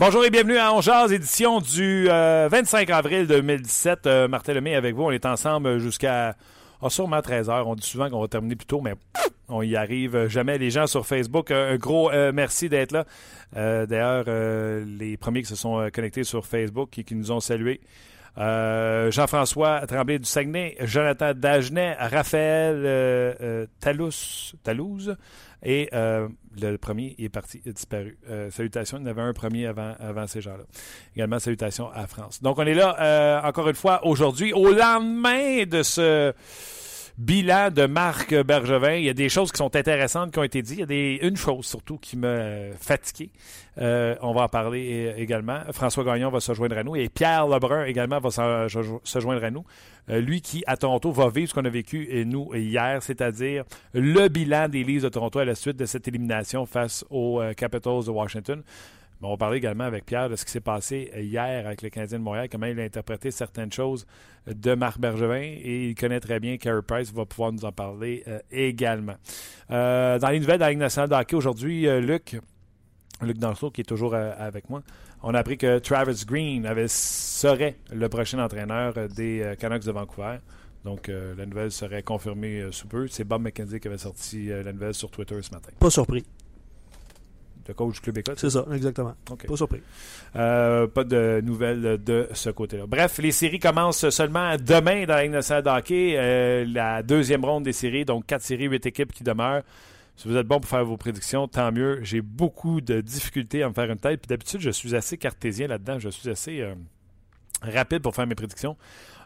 Bonjour et bienvenue à Ongeaz, édition du 25 avril 2017. Euh, Martin Lemay avec vous. On est ensemble jusqu'à oh, sûrement 13h. On dit souvent qu'on va terminer plus tôt, mais on y arrive jamais. Les gens sur Facebook, un gros euh, merci d'être là. Euh, D'ailleurs, euh, les premiers qui se sont connectés sur Facebook et qui nous ont salués. Euh, Jean-François Tremblay du Saguenay, Jonathan Dagenet, Raphaël Talous, Talouse, et euh, le premier est parti, est disparu. Euh, salutations, il y en avait un premier avant, avant ces gens-là. Également, salutations à France. Donc, on est là, euh, encore une fois, aujourd'hui, au lendemain de ce bilan de Marc Bergevin. Il y a des choses qui sont intéressantes qui ont été dites. Il y a des, une chose surtout qui m'a fatigué. Euh, on va en parler également. François Gagnon va se joindre à nous et Pierre Lebrun également va se joindre à nous. Euh, lui qui, à Toronto, va vivre ce qu'on a vécu et nous hier, c'est-à-dire le bilan des Leafs de Toronto à la suite de cette élimination face aux euh, Capitals de Washington on parler également avec Pierre de ce qui s'est passé hier avec le Canadien de Montréal, comment il a interprété certaines choses de Marc Bergevin et il connaît très bien Carey Price, va pouvoir nous en parler euh, également. Euh, dans les nouvelles de la Ligue nationale aujourd'hui, euh, Luc, Luc Danseau qui est toujours avec moi, on a appris que Travis Green serait le prochain entraîneur des Canucks de Vancouver. Donc, la nouvelle serait confirmée sous peu. C'est Bob McKenzie qui avait sorti la nouvelle sur Twitter ce matin. Pas surpris le coach Club École. C'est ça, exactement. Pas surpris. Euh, pas de nouvelles de ce côté-là. Bref, les séries commencent seulement demain dans la Ligue nationale de hockey. Euh, la deuxième ronde des séries, donc quatre séries, huit équipes qui demeurent. Si vous êtes bon pour faire vos prédictions, tant mieux. J'ai beaucoup de difficultés à me faire une tête. Puis d'habitude, je suis assez cartésien là-dedans. Je suis assez euh, rapide pour faire mes prédictions.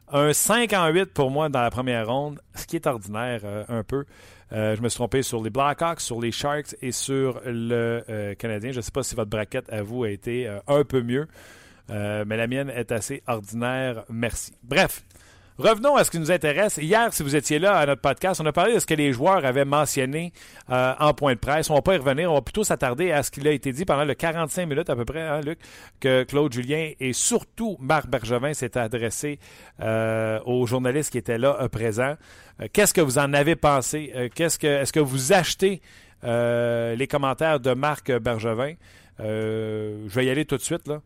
Un 5 en 8 pour moi dans la première ronde, ce qui est ordinaire un peu. Euh, je me suis trompé sur les Blackhawks, sur les Sharks et sur le euh, Canadien. Je ne sais pas si votre braquette à vous a été euh, un peu mieux, mais la mienne est assez ordinaire. Merci. Bref, Revenons à ce qui nous intéresse. Hier, si vous étiez là à notre podcast, on a parlé de ce que les joueurs avaient mentionné euh, en point de presse. On va pas y revenir. On va plutôt s'attarder à ce qui a été dit pendant le 45 minutes à peu près, hein, Luc, que Claude Julien et surtout Marc Bergevin s'étaient adressés euh, aux journalistes qui étaient là euh, présents. Qu'est-ce que vous en avez pensé? Qu'est-ce que, est-ce que vous achetez les commentaires de Marc Bergevin? je vais y aller tout de suite. Là.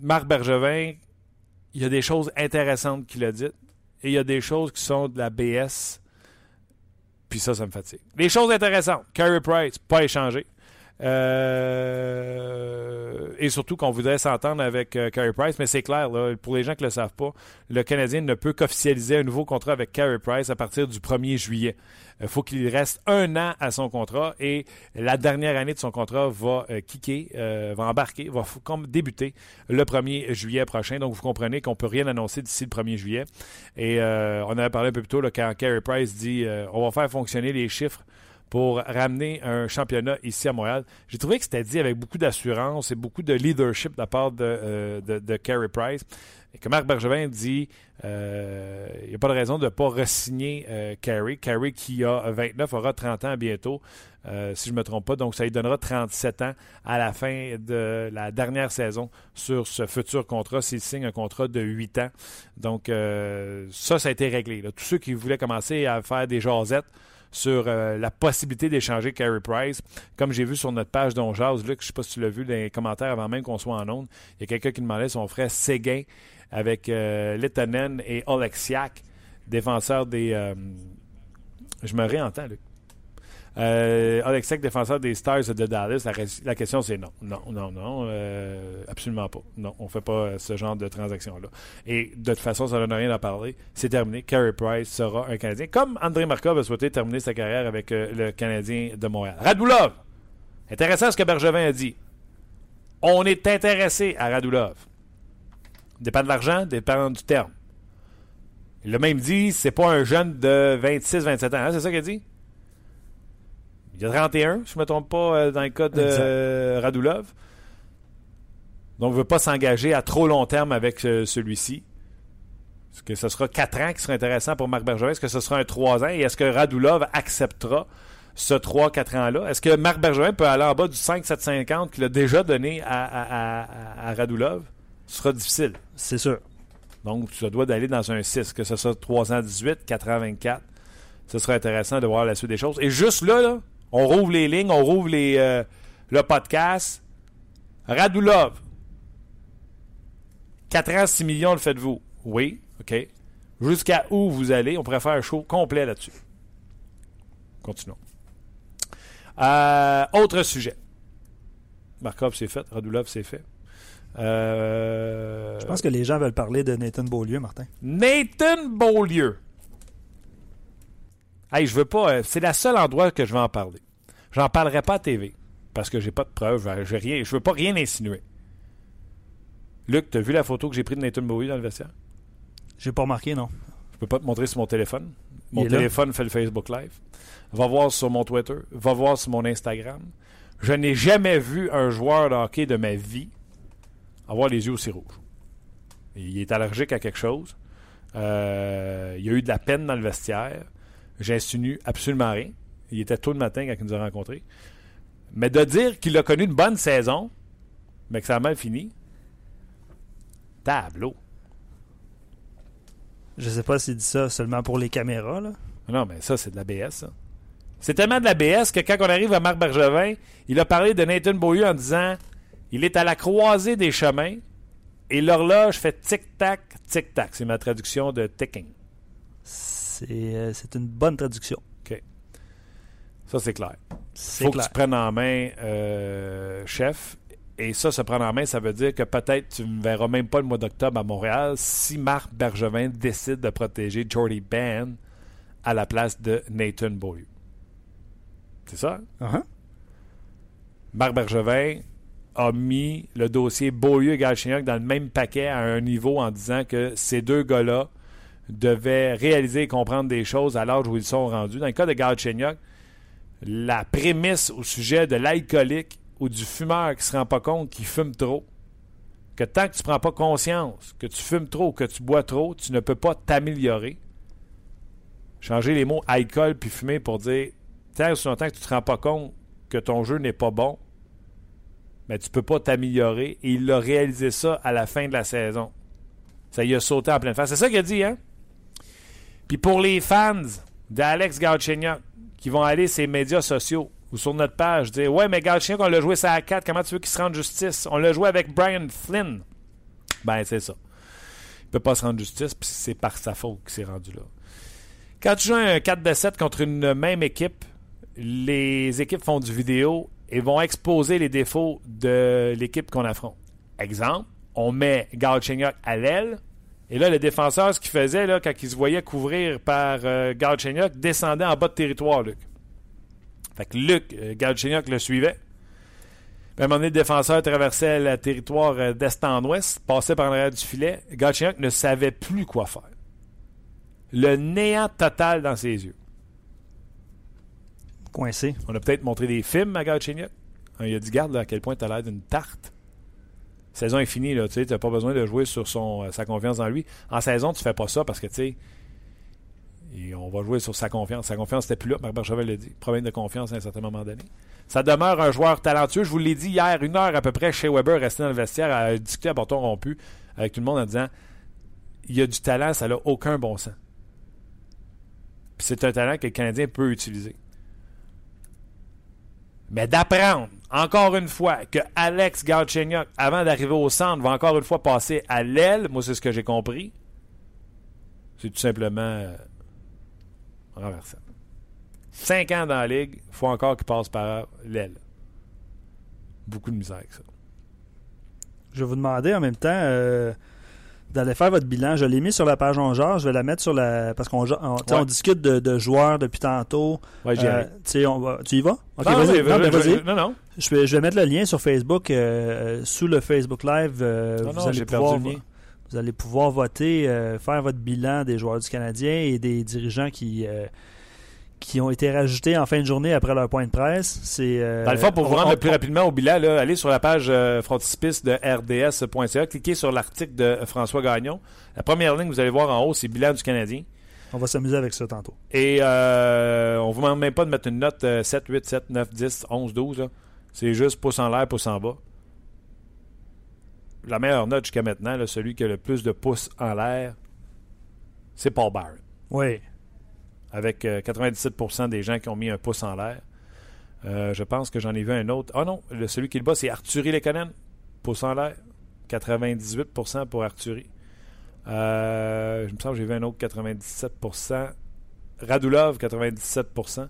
Marc Bergevin, il y a des choses intéressantes qu'il a dites et il y a des choses qui sont de la BS. Puis ça, ça me fatigue. Les choses intéressantes. Carey Price, pas échangé. Euh, et surtout qu'on voudrait s'entendre avec euh, Carey Price, mais c'est clair, pour les gens qui ne le savent pas, le Canadien ne peut qu'officialiser un nouveau contrat avec Carey Price à partir du 1er juillet. Il euh, faut qu'il reste un an à son contrat et la dernière année de son contrat va kicker, va embarquer, va débuter le 1er juillet prochain. Donc vous comprenez qu'on ne peut rien annoncer d'ici le 1er juillet. Et on avait parlé un peu plus tôt là, quand Carey Price dit on va faire fonctionner les chiffres pour ramener un championnat ici à Montréal. J'ai trouvé que c'était dit avec beaucoup d'assurance et beaucoup de leadership de la part de, euh, de, Carey Price. Et que Marc Bergevin dit euh, il n'y a pas de raison de ne pas re-signer euh, Carey. Carey qui a 29 aura 30 ans bientôt, si je ne me trompe pas. Donc ça lui donnera 37 ans à la fin de la dernière saison sur ce futur contrat s'il signe un contrat de 8 ans. Donc ça, ça a été réglé. Tous ceux qui voulaient commencer à faire des jasettes sur euh, la possibilité d'échanger Carey Price. Comme j'ai vu sur notre page d'Onjaz, Luc, je ne sais pas si tu l'as vu dans les commentaires avant même qu'on soit en onde, il y a quelqu'un qui demandait son frère Séguin avec euh, et Oleksiak, défenseurs des... Euh, je me réentends, Luc. Euh, Alexek, défenseur des Stars de Dallas, la, question c'est non. Non, non, non. Euh, absolument pas. Non, on ne fait pas euh, ce genre de transaction-là. Et de toute façon, ça ne donne rien à parler. C'est terminé. Carey Price sera un Canadien. Comme André Markov a souhaité terminer sa carrière avec euh, le Canadien de Montréal. Radulov! Intéressant ce que Bergevin a dit. On est intéressé à Radulov. Dépend de l'argent, dépend du terme. Il a même dit c'est pas un jeune de 26-27 ans. Hein, c'est ça qu'il a dit? Il a 31, si je ne me trompe pas, euh, dans le cas de euh, Radulov. Donc, il ne veut pas s'engager à trop long terme avec euh, celui-ci. Est-ce que ce sera 4 ans qui sera intéressant pour Marc Bergevin? Est-ce que ce sera un 3 ans? Et est-ce que Radulov acceptera ce 3-4 ans-là? Est-ce que Marc Bergevin peut aller en bas du 5-7-50 qu'il a déjà donné à, à Radulov? Ce sera difficile. C'est sûr. Donc, tu dois d'aller dans un 6, que ce soit 3 ans 18, 4 ans 24. Ce sera intéressant de voir la suite des choses. Et juste là, on rouvre les lignes, on rouvre les, euh, le podcast. Radulov. 4 ans, 6 millions, le faites-vous? Oui, OK. Jusqu'à où vous allez? On pourrait faire un show complet là-dessus. Continuons. Euh, autre sujet. Markov, c'est fait. Radulov, c'est fait. Euh, Je pense que les gens veulent parler de Nathan Beaulieu, Martin. Nathan Beaulieu. Hey, je veux pas. C'est la seule endroit que je vais en parler. J'en parlerai pas à TV. Parce que j'ai pas de preuves. Euh, je rien, je veux pas rien insinuer. Luc, tu as vu la photo que j'ai prise de Nathan Beaulieu dans le vestiaire? J'ai pas remarqué, non. Je peux pas te montrer sur mon téléphone. Mon téléphone fait le Facebook Live. Va voir sur mon Twitter. Va voir sur mon Instagram. Je n'ai jamais vu un joueur de hockey de ma vie avoir les yeux aussi rouges. Il est allergique à quelque chose. Euh, il y a eu de la peine dans le vestiaire. J'insinue absolument rien. Il était tôt le matin quand il nous a rencontrés. Mais de dire qu'il a connu une bonne saison, mais que ça a mal fini, tableau. Je sais pas s'il dit ça seulement pour les caméras, là. Non, mais ça, c'est de la BS, C'est tellement de la BS que quand on arrive à Marc Bergevin, il a parlé de Nathan Beaulieu en disant il est à la croisée des chemins et l'horloge fait tic-tac, tic-tac. C'est ma traduction de ticking. Euh, c'est une bonne traduction. Ça, c'est clair. Il faut que tu prennes en main, euh, chef. Et ça, se prendre en main, ça veut dire que peut-être tu ne verras même pas le mois d'octobre à Montréal si Marc Bergevin décide de protéger Jordy Ben à la place de Nathan Beaulieu. C'est ça? Hein? Uh-huh. Marc Bergevin a mis le dossier Beaulieu et Galchenyuk dans le même paquet à un niveau en disant que ces deux gars-là devaient réaliser et comprendre des choses à l'âge où ils sont rendus. Dans le cas de Galchenyuk, la prémisse au sujet de l'alcoolique ou du fumeur qui ne se rend pas compte qu'il fume trop, que tant que tu ne prends pas conscience que tu fumes trop, que tu bois trop, tu ne peux pas t'améliorer. Changer les mots alcool puis fumer pour dire tant que tu ne te rends pas compte que ton jeu n'est pas bon, mais tu peux pas t'améliorer. Et il a réalisé ça à la fin de la saison. Ça y a sauté en pleine face. C'est ça qu'il a dit, hein? Puis pour les fans d'Alex Galchenyuk qui vont aller sur les médias sociaux ou sur notre page dire Ouais, mais Galchenyuk, on l'a joué ça à 4, comment tu veux qu'il se rende justice? On l'a joué avec Brian Flynn. Ben, c'est ça. Il peut pas se rendre justice, puis c'est par sa faute qu'il s'est rendu là. Quand tu joues un 4 de 7 contre une même équipe, les équipes font du vidéo et vont exposer les défauts de l'équipe qu'on affronte. Exemple, on met Galchenyuk à l'aile, et là, le défenseur, ce qu'il faisait, là, quand il se voyait couvrir par euh, descendait en bas de territoire, Luc. Fait que Luc, euh, le suivait. Puis à un moment donné, le défenseur traversait le territoire euh, d'est en ouest, passait par l'arrière du filet. Galchenyuk ne savait plus quoi faire. Le néant total dans ses yeux coincé. On a peut-être montré des films à Galchenyuk. Il a dit Garde à quel point tu as l'air d'une tarte. Saison est finie, tu n'as pas besoin de jouer sur euh, sa confiance en lui. En saison, tu fais pas ça parce que tu on va jouer sur sa confiance. Sa confiance n'était plus là, Marc Bergevin l'a dit. Problème de confiance à un certain moment donné. Ça demeure un joueur talentueux. Je vous l'ai dit hier, une heure à peu près, chez Weber, resté dans le vestiaire, à discuter à bâton rompu avec tout le monde en disant il y a du talent, ça n'a aucun bon sens. C'est un talent que le Canadien peut utiliser. Mais d'apprendre, encore une fois, que Alex Galchenyuk, avant d'arriver au centre, va encore une fois passer à l'aile, moi c'est ce que j'ai compris, c'est tout simplement euh, renversant. Cinq ans dans la ligue, il faut encore qu'il passe par l'aile. Beaucoup de misère avec ça. Je vais vous demander en même temps, euh, d'aller faire votre bilan. Je l'ai mis sur la page On Je vais la mettre sur la. Parce qu'on on, discute de, joueurs depuis tantôt. Ouais, euh, on va, tu y vas? Ok, vas-y. Ben, non, non. Je vais, je vais mettre le lien sur Facebook. Euh, sous le Facebook Live, euh, vous allez pouvoir. Vous allez pouvoir voter, euh, faire votre bilan des joueurs du Canadien et des dirigeants qui, qui ont été rajoutés en fin de journée après leur point de presse. C'est, euh, Dans le fond, pour vous rendre on- le plus rapidement au bilan, là, allez sur la page euh, frontispice de rds.ca, cliquez sur l'article de François Gagnon. La première ligne, vous allez voir en haut, c'est bilan du Canadien. On va s'amuser avec ça tantôt. Et euh, on ne vous demande même pas de mettre une note euh, 7, 8, 7, 9, 10, 11, 12. là. C'est juste pouce en l'air, pouce en bas. La meilleure note jusqu'à maintenant, là, celui qui a le plus de pouces en l'air, c'est Paul Barrett. Oui. Avec euh, 97% des gens qui ont mis un pouce en l'air. Euh, je pense que j'en ai vu un autre. Ah non, celui qui le bas, c'est Arthurie Lekonen. Pouce en l'air. 98% pour Arthurie. Euh, je me semble que j'ai vu un autre 97%. Radulov, 97%.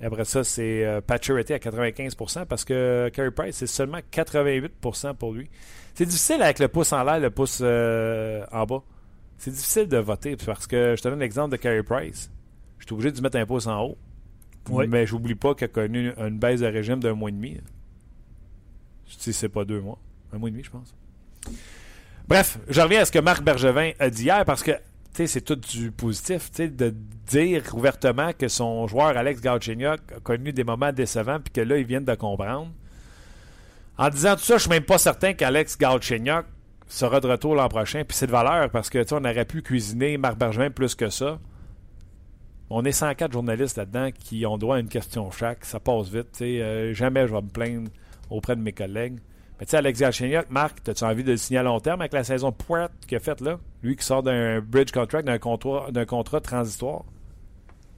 Et après ça, c'est euh, Pacioretty à 95% parce que Carey Price, c'est seulement 88% pour lui. C'est difficile avec le pouce en l'air, le pouce euh, en bas. C'est difficile de voter parce que je te donne l'exemple de Carey Price. Je suis obligé de mettre un pouce en haut. Oui. Mais j'oublie pas qu'il a connu une baisse de régime d'un mois et demi. Si c'est pas deux mois. Un mois et demi, je pense. Bref, je reviens à ce que Marc Bergevin a dit hier parce que c'est tout du positif. De dire ouvertement que son joueur Alex Galchenyuk a connu des moments décevants puis que là, ils viennent de comprendre. En disant tout ça, je suis même pas certain qu'Alex Galchenyuk sera de retour l'an prochain. Puis c'est de valeur parce que on aurait pu cuisiner Marc Bergevin plus que ça. On est 104 journalistes là-dedans qui ont droit à une question chaque. Ça passe vite. Euh, jamais je vais me plaindre auprès de mes collègues. Mais tu sais, Alex Galchenyuk, Marc, as-tu envie de le signer à long terme avec la saison pointe qu'il a faite là? Lui qui sort d'un bridge contract, d'un contrat, d'un contrat transitoire.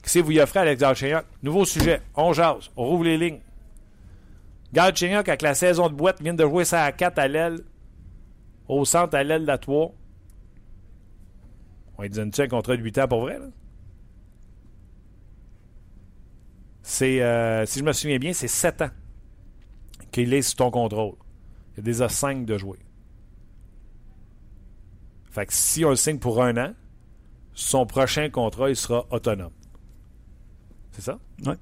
Qu'est-ce que vous y offrez Alex Galchenyuk? Nouveau sujet. On jase. On rouvre les lignes. Galchenyuk, avec la saison de boîte, vient de jouer ça à 4 à l'aile. Au centre à l'aile de la 3. On lui donne-tu un contrat de 8 ans pour vrai, là? C'est, euh, si je me souviens bien, c'est 7 ans qu'il est sous ton contrôle. Il y a déjà 5 de jouer. Fait que si on le signe pour un an, son prochain contrat, il sera autonome. C'est ça? Oui.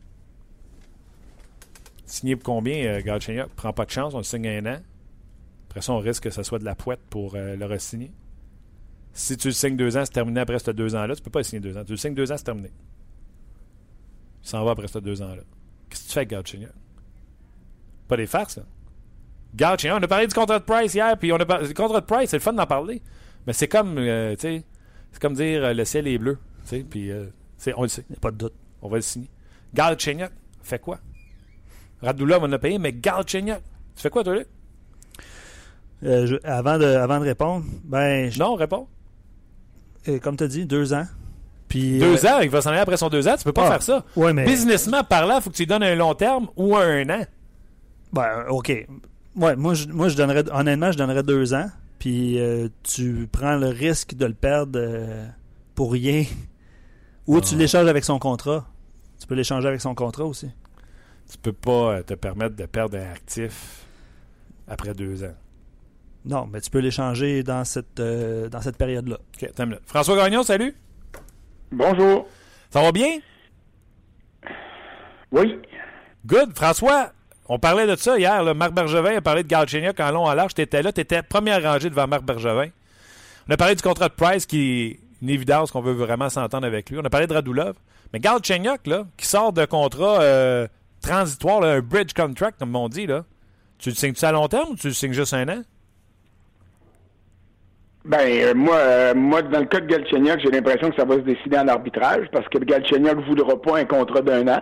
Signé pour combien, euh, Galchenyuk? Prend pas de chance, on le signe un an. Après ça, on risque que ce soit de la poète pour euh, le re-signer. Si tu le signes deux ans, c'est terminé après ces deux ans-là. Tu peux pas le signer deux ans. Tu le signes deux ans, c'est terminé. Il s'en va après ces deux ans-là. Qu'est-ce que tu fais avec Galchenyuk? Pas des farces, là. Galchenyuk, on a parlé du contrat de Price hier, puis on a parlé du contrat de Price, c'est le fun d'en parler. Mais c'est comme, euh, tu sais, c'est comme dire euh, le ciel est bleu, tu sais, puis euh, c'est- on le sait. Il n'y a pas de doute. On va le signer. Galchenyuk, fait quoi? Radulov, on a payé, mais Galchenyuk, tu fais quoi, toi, Luc? Euh, je- avant, de, avant de répondre, ben, je- Non, réponds. euh, comme tu as dit, deux ans. Puis, Deux euh, ans, il va s'en aller après son deux ans, tu peux pas ah, faire ça. Ouais, mais. Businessment parlant, il faut que tu lui donnes un long terme ou un an. Ben, OK. Ouais, moi, je, moi, je donnerais, honnêtement, je donnerais deux ans. Puis euh, tu prends le risque de le perdre euh, pour rien. Ou tu Ah. l'échanges avec son contrat. Tu peux l'échanger avec son contrat aussi. Tu peux pas te permettre de perdre un actif après deux ans. Non, mais tu peux l'échanger dans cette, euh, dans cette période-là. OK, attends une minute. François Gagnon, salut. Bonjour. Ça va bien? Oui. Good. François, on parlait de ça hier. là. Marc Bergevin a parlé de Galchenyuk en long, en large. Tu étais là. Tu étais première rangée devant Marc Bergevin. On a parlé du contrat de Price qui est une évidence qu'on veut vraiment s'entendre avec lui. On a parlé de Radulov. Mais Galchenyuk, là, qui sort d'un contrat euh, transitoire, là, un bridge contract, comme on dit, là, tu le signes-tu à long terme ou tu le signes juste un an? Ben, euh, moi, euh, moi, dans le cas de Galchenyuk, j'ai l'impression que ça va se décider en arbitrage parce que Galchenyuk ne voudra pas un contrat d'un an.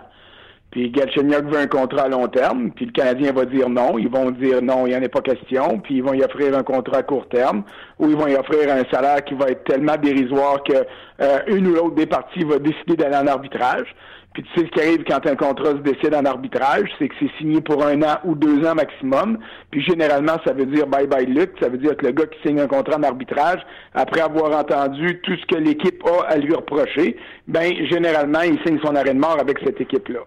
Puis Galchenyuk veut un contrat à long terme. Puis le Canadien va dire non. Ils vont dire non, il n'y en a pas question. Puis ils vont y offrir un contrat à court terme ou ils vont y offrir un salaire qui va être tellement dérisoire que euh, une ou l'autre des parties va décider d'aller en arbitrage. Puis tu sais ce qui arrive quand un contrat se décide en arbitrage, c'est que c'est signé pour un an ou deux ans maximum. Puis généralement, ça veut dire bye bye Luc. Ça veut dire que le gars qui signe un contrat en arbitrage, après avoir entendu tout ce que l'équipe a à lui reprocher, ben généralement, il signe son arrêt de mort avec cette équipe-là.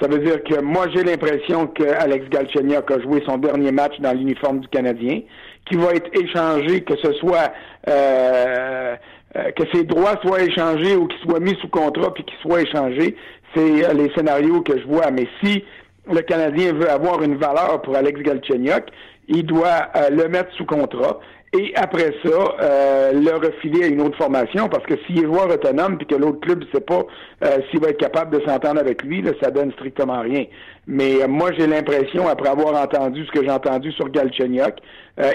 Ça veut dire que moi, j'ai l'impression que Alex Galchenyuk a joué son dernier match dans l'uniforme du Canadien, qui va être échangé, que ce soit euh, euh, que ses droits soient échangés ou qu'ils soient mis sous contrat puis qu'ils soient échangés. C'est euh, les scénarios que je vois. Mais si le Canadien veut avoir une valeur pour Alex Galchenyuk, il doit euh, le mettre sous contrat et après ça, euh, le refiler à une autre formation, parce que s'il est joueur autonome puis que l'autre club ne sait pas euh, s'il va être capable de s'entendre avec lui, là, ça donne strictement rien. Mais euh, moi, j'ai l'impression, après avoir entendu ce que j'ai entendu sur Galchenyuk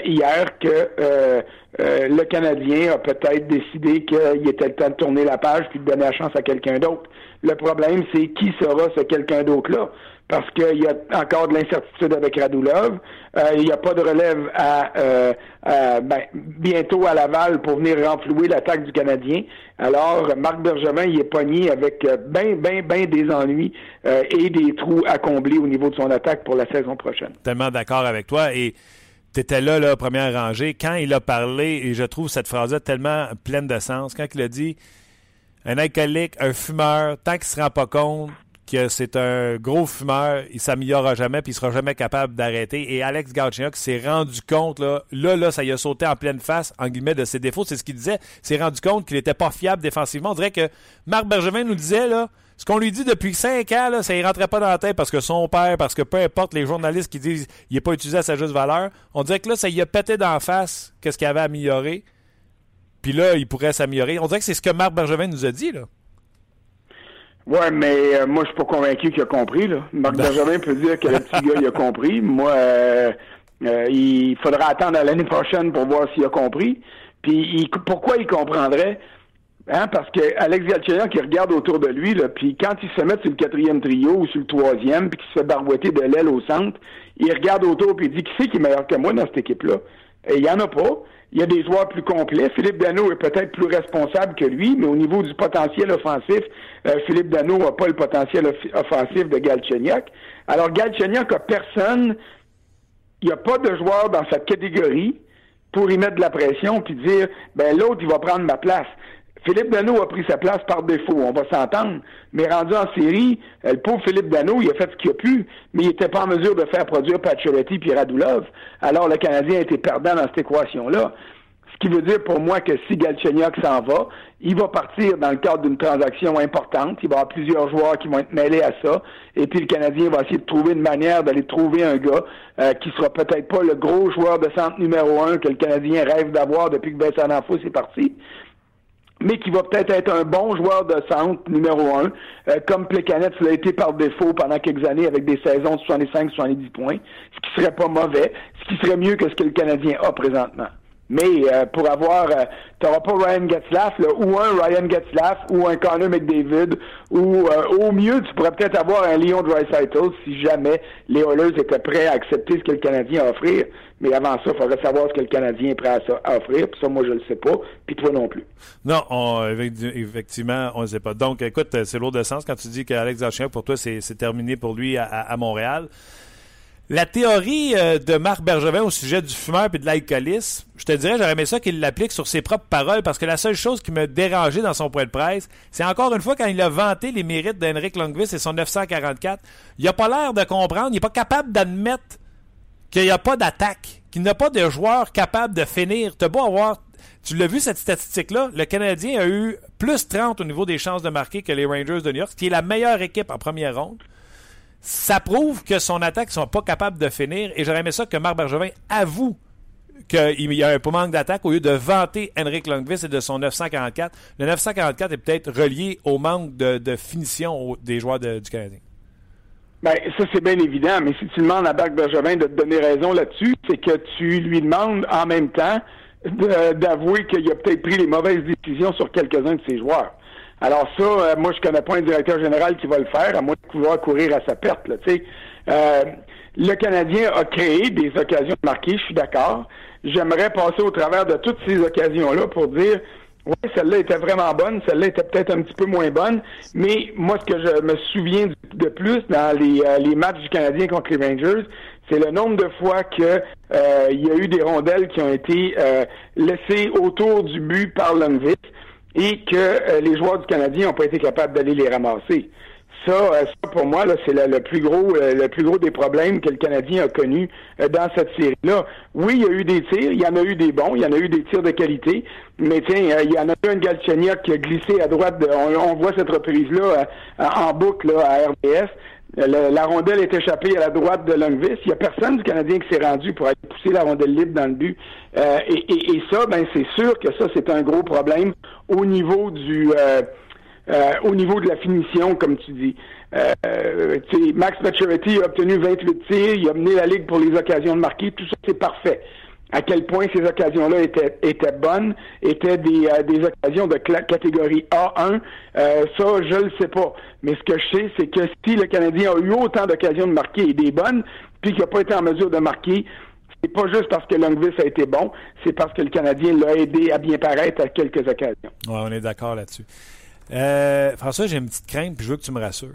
hier, que le Canadien a peut-être décidé qu'il était le temps de tourner la page puis de donner la chance à quelqu'un d'autre. Le problème, c'est qui sera ce quelqu'un d'autre-là? parce qu'il y a encore de l'incertitude avec Radulov. Euh, il n'y a pas de relève à, euh, ben, bientôt à Laval pour venir renflouer l'attaque du Canadien. Alors, Marc Bergevin, il est pogné avec bien, bien, bien des ennuis euh, et des trous à combler au niveau de son attaque pour la saison prochaine. Tellement d'accord avec toi. Et tu étais là, là, première rangée. Quand il a parlé, et je trouve cette phrase-là tellement pleine de sens, quand il a dit un alcoolique, un fumeur, tant qu'il ne se rend pas compte que c'est un gros fumeur, il s'améliorera jamais puis il sera jamais capable d'arrêter. Et Alex Galchenyuk s'est rendu compte, là, là, là, ça y a sauté en pleine face, en guillemets, de ses défauts. C'est ce qu'il disait. s'est rendu compte qu'il n'était pas fiable défensivement. On dirait que Marc Bergevin nous disait, là, ce qu'on lui dit depuis cinq ans, là, ça ne rentrait pas dans la tête parce que son père, parce que peu importe les journalistes qui disent qu'il n'est pas utilisé à sa juste valeur, on dirait que là, ça y a pété d'en face qu'est-ce qu'il avait amélioré. Puis là, il pourrait s'améliorer. On dirait que c'est ce que Marc Bergevin nous a dit, là. Ouais, mais euh, moi, je suis pas convaincu qu'il a compris. Là. Marc ben. Benjamin peut dire que le petit gars, il a compris. Moi, euh, euh, il faudra attendre à l'année prochaine pour voir s'il a compris. Puis, pourquoi il comprendrait? Hein, parce que Alex Galchenyuk, qui regarde autour de lui, là, puis quand il se met sur le quatrième trio ou sur le troisième, puis qu'il se fait barouetter de l'aile au centre, il regarde autour puis il dit qui c'est qui est meilleur que moi dans cette équipe-là. Et il y en a pas. Il y a des joueurs plus complets. Philippe Dano est peut-être plus responsable que lui, mais au niveau du potentiel offensif, euh, Philippe Dano n'a pas le potentiel offensif de Galchenyuk. Alors, Galchenyuk a personne, il n'y a pas de joueur dans sa catégorie pour y mettre de la pression puis dire, ben l'autre, il va prendre ma place. Philippe Dano a pris sa place par défaut, on va s'entendre. Mais rendu en série, euh, le pauvre Philippe Dano, il a fait ce qu'il a pu, mais il n'était pas en mesure de faire produire Pacioretty et Radulov. Alors le Canadien a été perdant dans cette équation-là. Ce qui veut dire pour moi que si Galchenyuk s'en va, il va partir dans le cadre d'une transaction importante. Il va y avoir plusieurs joueurs qui vont être mêlés à ça. Et puis le Canadien va essayer de trouver une manière d'aller trouver un gars euh, qui sera peut-être pas le gros joueur de centre numéro un que le Canadien rêve d'avoir depuis que Vincent D'Anfos est parti mais qui va peut-être être un bon joueur de centre numéro un, euh, comme Plecanet l'a été par défaut pendant quelques années avec des saisons de 65-70 points, ce qui serait pas mauvais, ce qui serait mieux que ce que le Canadien a présentement. Mais euh, pour avoir, euh, tu n'auras pas Ryan Getzlaff, là, ou un Ryan Getzlaff, ou un Connor McDavid, ou euh, au mieux, tu pourrais peut-être avoir un Leon Dreisaitl si jamais les Oilers étaient prêts à accepter ce que le Canadien a offrir. Mais avant ça, il faudrait savoir ce que le Canadien est prêt à, offrir. Puis ça, moi, je le sais pas. Puis toi non plus. Non, effectivement, on ne sait pas. Donc, écoute, c'est lourd de sens quand tu dis qu'Alex Zachien, pour toi, c'est terminé pour lui à Montréal. La théorie euh, de Marc Bergevin au sujet du fumeur et de l'alcoolisme, je te dirais, j'aurais aimé ça qu'il l'applique sur ses propres paroles parce que la seule chose qui me dérangeait dans son point de presse, c'est encore une fois quand il a vanté les mérites d'Henrik Lundqvist et son 944. Il n'a pas l'air de comprendre, il n'est pas capable d'admettre qu'il n'y a pas d'attaque, qu'il n'a pas de joueur capable de finir. Tu beau avoir. Tu l'as vu cette statistique-là, le Canadien a eu plus 30 au niveau des chances de marquer que les Rangers de New York, qui est la meilleure équipe en première ronde ça prouve que son attaque ne sont pas capables de finir. Et j'aurais aimé ça que Marc Bergevin avoue qu'il y a un manque d'attaque au lieu de vanter Henrik Lundqvist et de son 944. Le 944 est peut-être relié au manque de, finition des joueurs du Canadien. Ben, ça, c'est bien évident, mais si tu demandes à Marc Bergevin de te donner raison là-dessus, c'est que tu lui demandes en même temps d'avouer qu'il a peut-être pris les mauvaises décisions sur quelques-uns de ses joueurs. Alors ça, euh, moi, je connais pas un directeur général qui va le faire, à moins de pouvoir courir à sa perte. Là, euh, le Canadien a créé des occasions de marquer, je suis d'accord. J'aimerais passer au travers de toutes ces occasions-là pour dire oui, celle-là était vraiment bonne, celle-là était peut-être un petit peu moins bonne, mais moi, ce que je me souviens de plus dans les, euh, les matchs du Canadien contre les Rangers, c'est le nombre de fois que euh, il y a eu des rondelles qui ont été laissées autour du but par Lundqvist et que euh, les joueurs du Canadien n'ont pas été capables d'aller les ramasser. Ça, euh, ça pour moi, là, c'est le, plus gros, euh, le plus gros des problèmes que le Canadien a connu dans cette série-là. Oui, il y a eu des tirs, il y en a eu des bons, il y en a eu des tirs de qualité, mais tiens, il y en a eu un Galchenyuk qui a glissé à droite. on, voit cette reprise-là en boucle à RDS. La rondelle est échappée à la droite de Longvis. Il n'y a personne du Canadien qui s'est rendu pour aller pousser la rondelle libre dans le but. Euh, et, ça, ben c'est sûr que ça, c'est un gros problème au niveau du euh, euh, au niveau de la finition, comme tu dis. Max Maturity a obtenu 28 tirs, il a mené la ligue pour les occasions de marquer, tout ça c'est parfait à quel point ces occasions-là étaient, étaient bonnes, étaient des, euh, des occasions de catégorie A1, euh, ça, je le sais pas. Mais ce que je sais, c'est que si le Canadien a eu autant d'occasions de marquer et des bonnes, puis qu'il n'a pas été en mesure de marquer, c'est pas juste parce que Longvis a été bon, c'est parce que le Canadien l'a aidé à bien paraître à quelques occasions. Oui, on est d'accord là-dessus. Euh, François, j'ai une petite crainte, puis je veux que tu me rassures.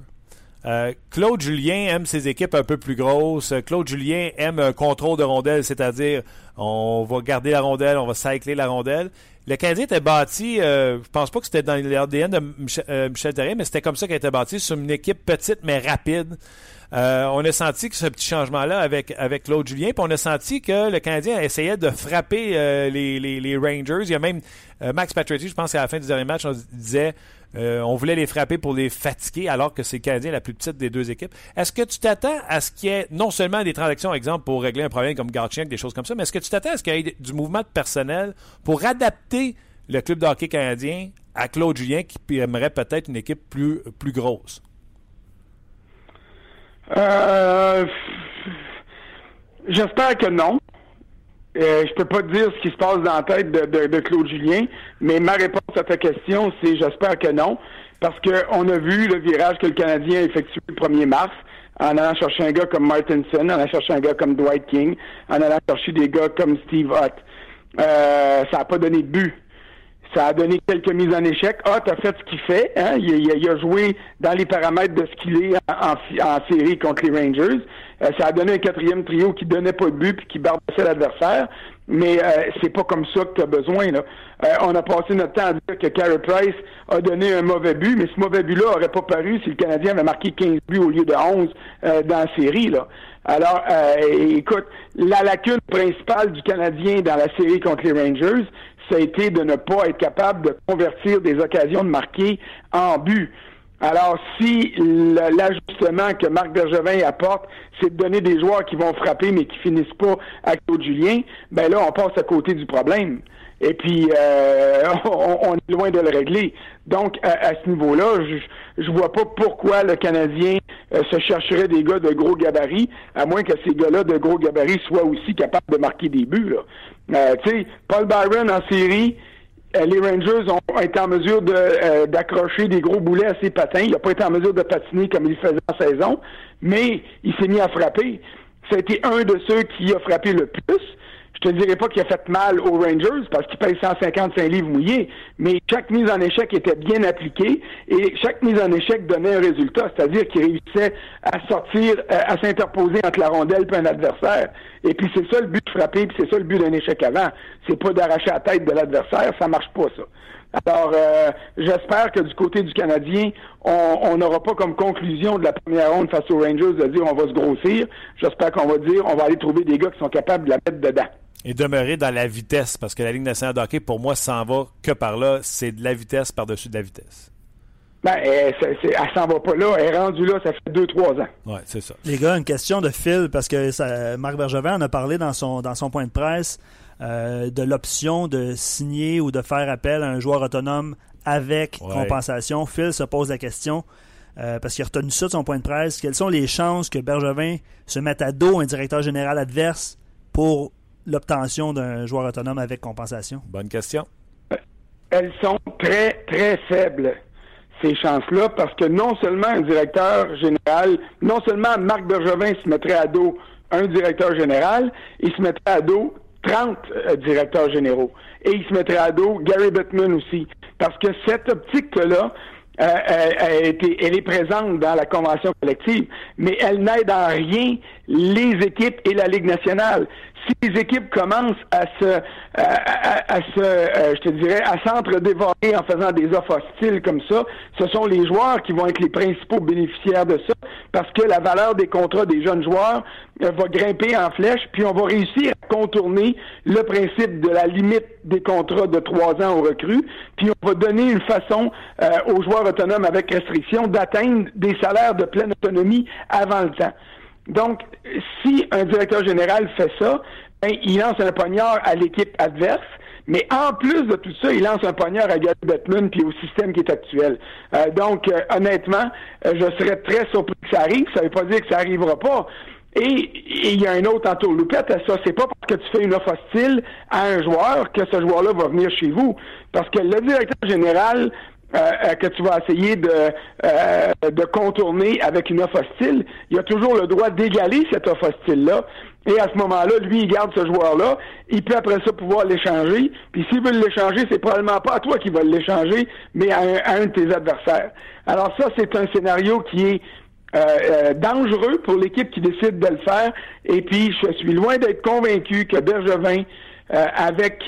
Euh, Claude Julien aime ses équipes un peu plus grosses. Claude Julien aime un contrôle de rondelle, c'est-à-dire on va garder la rondelle, on va cycler la rondelle. Le Canadien était bâti, euh, je pense pas que c'était dans l'ADN de Michel, euh, Michel mais c'était comme ça qu'il était bâti, sur une équipe petite mais rapide. Euh, on a senti que ce petit changement-là avec, avec Claude Julien, puis on a senti que le Canadien essayait de frapper les, les, Rangers. Il y a même Max Patrick, je pense qu'à la fin du dernier match, on disait euh, on voulait les frapper pour les fatiguer, alors que c'est le Canadien la plus petite des deux équipes. Est-ce que tu t'attends à ce qu'il y ait non seulement des transactions, exemple, pour régler un problème comme Garchien, des choses comme ça, mais est-ce que tu t'attends à ce qu'il y ait du mouvement de personnel pour adapter le club de hockey canadien à Claude Julien qui aimerait peut-être une équipe plus grosse? Euh, j'espère que non. Euh, je peux pas dire ce qui se passe dans la tête de, Claude Julien, mais ma réponse à ta question, c'est j'espère que non, parce qu'on a vu le virage que le Canadien a effectué le 1er mars en allant chercher un gars comme Martinson, en allant chercher un gars comme Dwight King, en allant chercher des gars comme Steve Hutt. Euh, ça n'a pas donné de but. Ça a donné quelques mises en échec. Hutt a fait ce qu'il fait. Hein? Il, a joué dans les paramètres de ce qu'il est en, série contre les Rangers. Euh, ça a donné un quatrième trio qui donnait pas de but puis qui barbassait l'adversaire. Mais euh, c'est pas comme ça que tu as besoin. Là. Euh, on a passé notre temps à dire que Carey Price a donné un mauvais but, mais ce mauvais but-là aurait pas paru si le Canadien avait marqué 15 buts au lieu de 11 dans la série. Là. Alors, écoute, la lacune principale du Canadien dans la série contre les Rangers, a été de ne pas être capable de convertir des occasions de marquer en but. Alors, si l'ajustement que Marc Bergevin apporte, c'est de donner des joueurs qui vont frapper mais qui finissent pas à Claude Julien, ben là, on passe à côté du problème. Et puis, euh, on, est loin de le régler. Donc, à, ce niveau-là, je, je vois pas pourquoi le Canadien euh, se chercherait des gars de gros gabarits, à moins que ces gars-là de gros gabarits soient aussi capables de marquer des buts. Euh, tu sais, Paul Byron en série, euh, les Rangers ont été en mesure euh, d'accrocher des gros boulets à ses patins. Il n'a pas été en mesure de patiner comme il faisait en saison, mais il s'est mis à frapper. Ça a été un de ceux qui a frappé le plus. Je te dirais pas qu'il a fait mal aux Rangers parce qu'il paye 155 livres mouillés, mais chaque mise en échec était bien appliquée et chaque mise en échec donnait un résultat, c'est-à-dire qu'il réussissait à sortir, euh, à s'interposer entre la rondelle et un adversaire. Et puis c'est ça le but de frapper, puis c'est ça le but d'un échec avant. C'est pas d'arracher la tête de l'adversaire, ça marche pas ça. Alors, euh, j'espère que du côté du Canadien, on n'aura pas comme conclusion de la première ronde face aux Rangers de dire on va se grossir. J'espère qu'on va dire on va aller trouver des gars qui sont capables de la mettre dedans et demeurer dans la vitesse, parce que la Ligue nationale de hockey, pour moi, s'en va que par là. C'est de la vitesse par-dessus de la vitesse. Ben, elle, s'en va pas là. Elle est rendue là, ça fait deux, trois ans. Oui, c'est ça. Les gars, une question de fil, parce que ça, Marc Bergevin en a parlé dans son, dans son point de presse euh, de l'option de signer ou de faire appel à un joueur autonome avec compensation. Phil se pose la question. Euh, parce qu'il a retenu ça de son point de presse. Quelles sont les chances que Bergevin se mette à dos un directeur général adverse pour l'obtention d'un joueur autonome avec compensation? Bonne question. Elles sont très, très faibles, ces chances-là, parce que non seulement un directeur général, non seulement Marc Bergevin se mettrait à dos un directeur général, il se mettrait à dos 30 euh, directeurs généraux. Et il se mettrait à dos Gary Bettman aussi. Parce que cette optique-là, euh, elle, elle, est présente dans la convention collective, mais elle n'aide en rien les équipes et la Ligue nationale. Si les équipes commencent à se, à, se, euh, je te dirais, à s'entre-dévorer en faisant des offres hostiles comme ça, ce sont les joueurs qui vont être les principaux bénéficiaires de ça, parce que la valeur des contrats des jeunes joueurs euh, va grimper en flèche, puis on va réussir à contourner le principe de la limite des contrats de trois ans aux recrues, puis on va donner une façon euh, aux joueurs autonomes avec restriction d'atteindre des salaires de pleine autonomie avant le temps. Donc, si un directeur général fait ça, ben, il lance un poignard à l'équipe adverse. Mais en plus de tout ça, il lance un poignard à Gary Bettman puis au système qui est actuel. Euh, donc, euh, honnêtement, euh, je serais très surpris que ça arrive. Ça ne veut pas dire que ça n'arrivera pas. Et il y a un autre entourloupette à ça. C'est pas parce que tu fais une offre hostile à un joueur que ce joueur-là va venir chez vous. Parce que le directeur général euh, euh, que tu vas essayer de, euh, de contourner avec une offre hostile, il a toujours le droit d'égaler cette offre hostile-là. Et à ce moment-là, lui, il garde ce joueur-là. Il peut après ça pouvoir l'échanger. Puis s'il veut l'échanger, c'est probablement pas à toi qui va l'échanger, mais à un, de tes adversaires. Alors ça, c'est un scénario qui est dangereux pour l'équipe qui décide de le faire. Et puis, je suis loin d'être convaincu que Bergevin, avec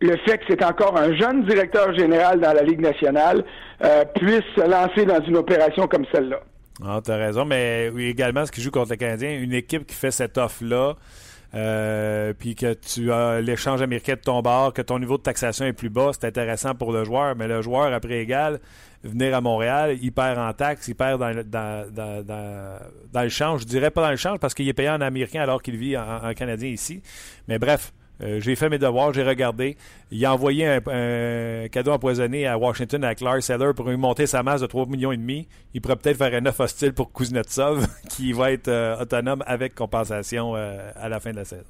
le fait que c'est encore un jeune directeur général dans la Ligue nationale euh, puisse se lancer dans une opération comme celle-là. Ah, tu as raison, mais également, ce qui joue contre le Canadien, une équipe qui fait cette offre-là, euh, puis que tu as l'échange américain de ton bord, que ton niveau de taxation est plus bas, c'est intéressant pour le joueur, mais le joueur, après égal, venir à Montréal, il perd en taxes, il perd dans, dans, le change. Je dirais pas dans le change parce qu'il est payé en américain alors qu'il vit en Canadien ici. Mais bref, euh, j'ai fait mes devoirs, j'ai regardé. Il a envoyé un, cadeau empoisonné à Washington avec Lars Seller pour lui monter sa masse de 3 millions et demi. Il pourrait peut-être faire un offre hostile pour Kuznetsov qui va être euh, autonome avec compensation euh, à la fin de la saison.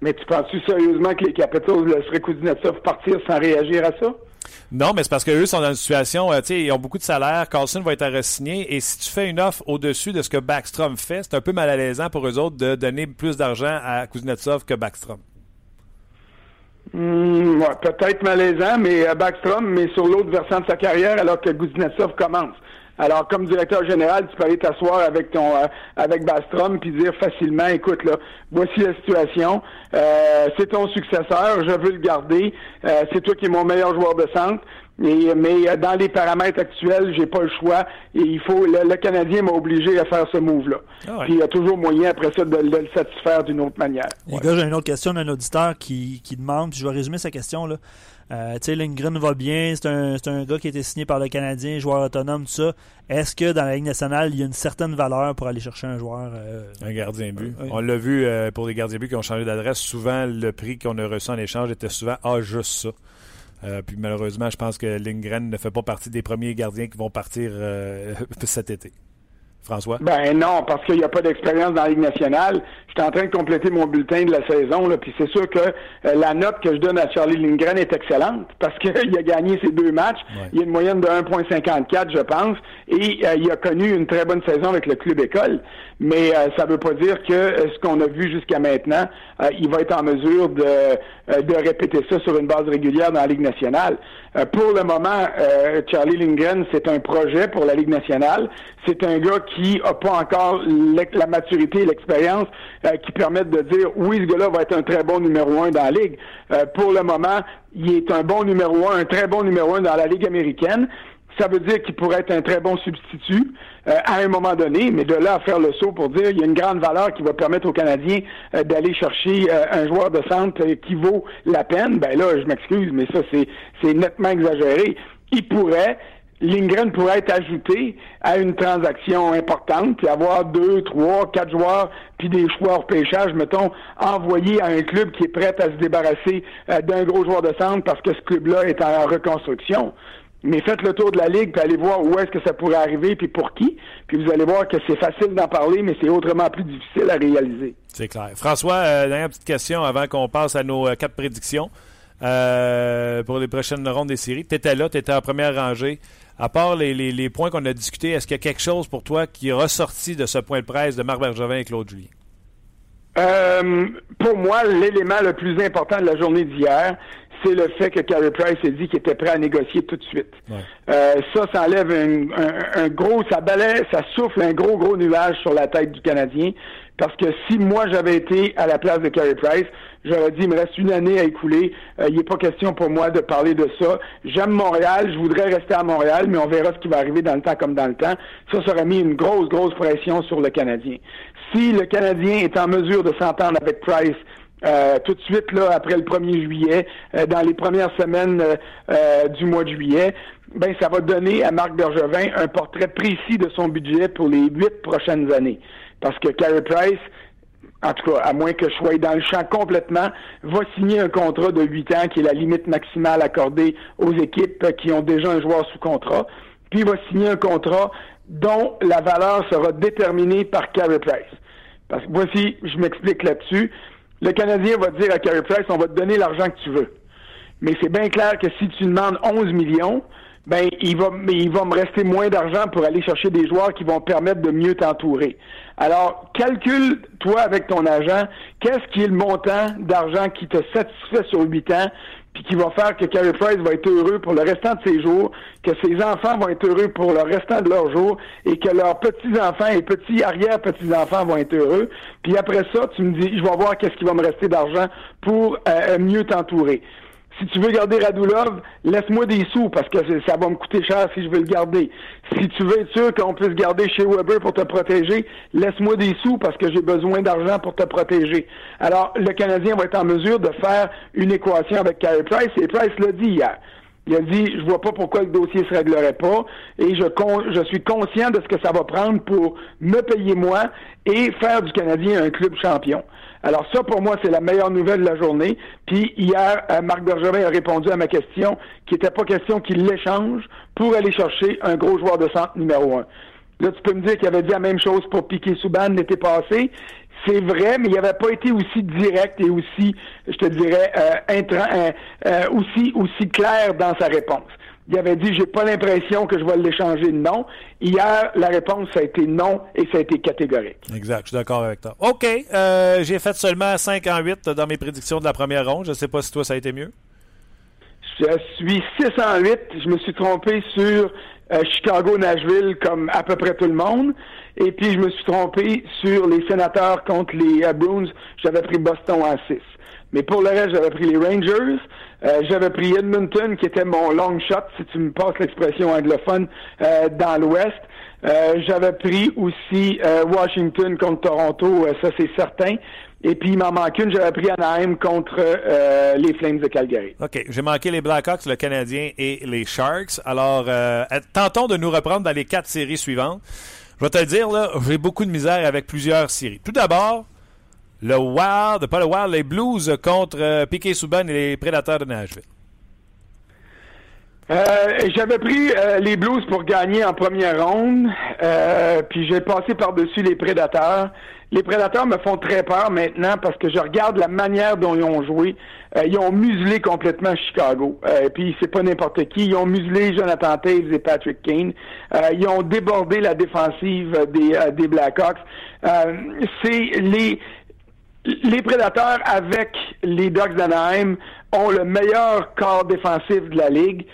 Mais tu penses-tu sérieusement que les Capitals laisseraient Kuznetsov partir sans réagir à ça? Non, mais c'est parce qu'eux sont dans une situation, ils ont beaucoup de salaire. Carlson va être à signer. Et si tu fais une offre au-dessus de ce que Backstrom fait, c'est un peu malaisant pour eux autres de donner plus d'argent à Kuznetsov que Backstrom. Hmm, ouais, peut-être malaisant, mais euh, Backstrom, mais sur l'autre versant de sa carrière, alors que Kuznetsov commence. Alors, comme directeur général, tu peux aller t'asseoir avec ton euh, avec Bastrom puis dire facilement, écoute là, voici la situation, euh, c'est ton successeur, je veux le garder, c'est toi qui es mon meilleur joueur de centre mais euh, dans les paramètres actuels, j'ai pas le choix. Et il faut le, Canadien m'a obligé à faire ce move-là. Ah Puis il y a toujours moyen après ça de, le satisfaire d'une autre manière. Les gars, j'ai une autre question d'un auditeur qui, qui demande, puis je vais résumer sa question là. Euh, tu sais, Lindgren va bien, c'est un, un, gars qui a été signé par le Canadien, joueur autonome, tout ça. Est-ce que dans la Ligue nationale, il y a une certaine valeur pour aller chercher un joueur euh, Un gardien but. On l'a vu pour les gardiens but qui ont changé d'adresse. Souvent, le prix qu'on a reçu en échange était souvent Ah, juste ça. Euh, puis malheureusement, je pense que Lindgren ne fait pas partie des premiers gardiens qui vont partir euh, cet été. François? Ben non, parce qu'il n'y a pas d'expérience dans la Ligue nationale. Je suis en train de compléter mon bulletin de la saison, là, puis c'est sûr que euh, la note que je donne à Charlie Lindgren est excellente parce qu'il a gagné ses deux matchs. Il a une moyenne de 1,54, je pense, et il a connu une très bonne saison avec le club école. Mais ça ne veut pas dire que ce qu'on a vu jusqu'à maintenant, il va être en mesure de, de répéter ça sur une base régulière dans la Ligue nationale. pour le moment, Charlie Lindgren, c'est un projet pour la Ligue nationale. C'est un gars qui n'a pas encore la maturité et l'expérience euh, qui permettent de dire oui, ce gars-là va être un très bon numéro un dans la Ligue. Euh, pour le moment, il est un bon numéro un, un très bon numéro un dans la Ligue américaine. Ça veut dire qu'il pourrait être un très bon substitut euh, à un moment donné, mais de là à faire le saut pour dire il y a une grande valeur qui va permettre aux Canadiens d'aller chercher un joueur de centre qui vaut la peine, ben là, je m'excuse, mais ça, c'est nettement exagéré. Il pourrait, Lindgren pourrait être ajouté à une transaction importante, puis avoir deux, trois, quatre joueurs, puis des choix hors pêchage, mettons, envoyés à un club qui est prêt à se débarrasser euh, d'un gros joueur de centre parce que ce club-là est en reconstruction. Mais faites le tour de la ligue, puis allez voir où est-ce que ça pourrait arriver, puis pour qui. Puis vous allez voir que c'est facile d'en parler, mais c'est autrement plus difficile à réaliser. C'est clair. François, euh, dernière petite question avant qu'on passe à nos euh, quatre prédictions. pour les prochaines rondes des séries. Tu étais là, tu étais en première rangée à part les, points qu'on a discutés, est-ce qu'il y a quelque chose pour toi qui est ressorti de ce point de presse de Marc Bergevin et Claude Julien? Euh, pour moi, l'élément le plus important de la journée d'hier, c'est le fait que Carey Price a dit qu'il était prêt à négocier tout de suite. Euh, ça, ça enlève un, gros, ça balaie, ça souffle un gros, gros nuage sur la tête du Canadien. Parce que si moi j'avais été à la place de Carey Price, j'aurais dit il me reste une année à écouler. Euh, il n'est pas question pour moi de parler de ça. J'aime Montréal, je voudrais rester à Montréal, mais on verra ce qui va arriver dans le temps comme dans le temps. Ça, ça aurait mis une grosse, grosse pression sur le Canadien. Si le Canadien est en mesure de s'entendre avec Price euh, tout de suite là après le 1er juillet, euh, dans les premières semaines euh, du mois de juillet, ben ça va donner à Marc Bergevin un portrait précis de son budget pour les huit prochaines années. Parce que Carey Price, en tout cas, à moins que je sois dans le champ complètement, va signer un contrat de huit ans qui est la limite maximale accordée aux équipes qui ont déjà un joueur sous contrat. Puis va signer un contrat dont la valeur sera déterminée par Carey Price. Parce que voici, je m'explique là-dessus le Canadien va dire à Carey Price, on va te donner l'argent que tu veux. Mais c'est bien clair que si tu demandes 11 millions, ben il va, il va me rester moins d'argent pour aller chercher des joueurs qui vont permettre de mieux t'entourer. Alors, calcule, toi, avec ton agent, qu'est-ce qui est le montant d'argent qui te satisfait sur 8 ans, puis qui va faire que Carey Price va être heureux pour le restant de ses jours, que ses enfants vont être heureux pour le restant de leurs jours, et que leurs petits-enfants et petits arrière-petits-enfants vont être heureux. Puis après ça, tu me dis, je vais voir qu'est-ce qui va me rester d'argent pour euh, mieux t'entourer. Si tu veux garder Radulov, laisse-moi des sous parce que ça va me coûter cher si je veux le garder. Si tu veux être sûr qu'on puisse garder chez Weber pour te protéger, laisse-moi des sous parce que j'ai besoin d'argent pour te protéger. Alors, le Canadien va être en mesure de faire une équation avec Carey Price et Price l'a dit hier. Il a dit, je vois pas pourquoi le dossier se réglerait pas et je, je suis conscient de ce que ça va prendre pour me payer moi et faire du Canadien un club champion. Alors ça, pour moi, c'est la meilleure nouvelle de la journée. Puis hier, euh, Marc Bergevin a répondu à ma question, qui n'était pas question qu'il l'échange pour aller chercher un gros joueur de centre numéro un. Là, tu peux me dire qu'il avait dit la même chose pour Piquet Souban l'été passé. C'est vrai, mais il n'avait pas été aussi direct et aussi, je te dirais, euh, euh, euh, aussi, aussi clair dans sa réponse il avait dit j'ai pas l'impression que je vais l'échanger non. Hier, la réponse a été non et ça a été catégorique. Exact, je suis d'accord avec toi. OK, euh, j'ai fait seulement 5 en 8 dans mes prédictions de la première ronde. Je ne sais pas si toi ça a été mieux. Je suis 6 en 8. Je me suis trompé sur euh, Chicago-Nashville comme à peu près tout le monde. Et puis je me suis trompé sur les sénateurs contre les euh, Bruins. J'avais pris Boston en 6. Mais pour le reste, j'avais pris les Rangers. Euh, j'avais pris Edmonton, qui était mon long shot, si tu me passes l'expression anglophone, euh, dans l'Ouest. Euh, j'avais pris aussi Washington contre Toronto, ça c'est certain. Et puis, il m'en manque une, j'avais pris Anaheim contre les Flames de Calgary. OK. J'ai manqué les Blackhawks, le Canadien et les Sharks. Alors, tentons de nous reprendre dans les quatre séries suivantes. Je vais te le dire, là, j'ai beaucoup de misère avec plusieurs séries. Tout d'abord, le Wild, pas le Wild, les Blues contre euh, Piquet Souban et les Prédateurs de Nashville. Euh, j'avais pris euh, les Blues pour gagner en première ronde, puis j'ai passé par-dessus les Prédateurs. Les Prédateurs me font très peur maintenant parce que je regarde la manière dont ils ont joué. ils ont muselé complètement Chicago. puis c'est pas n'importe qui. Ils ont muselé Jonathan Taves et Patrick Kane. ils ont débordé la défensive des, des Blackhawks. c'est les les Prédateurs avec les Ducks d'Anaheim ont le meilleur corps défensif de la ligue.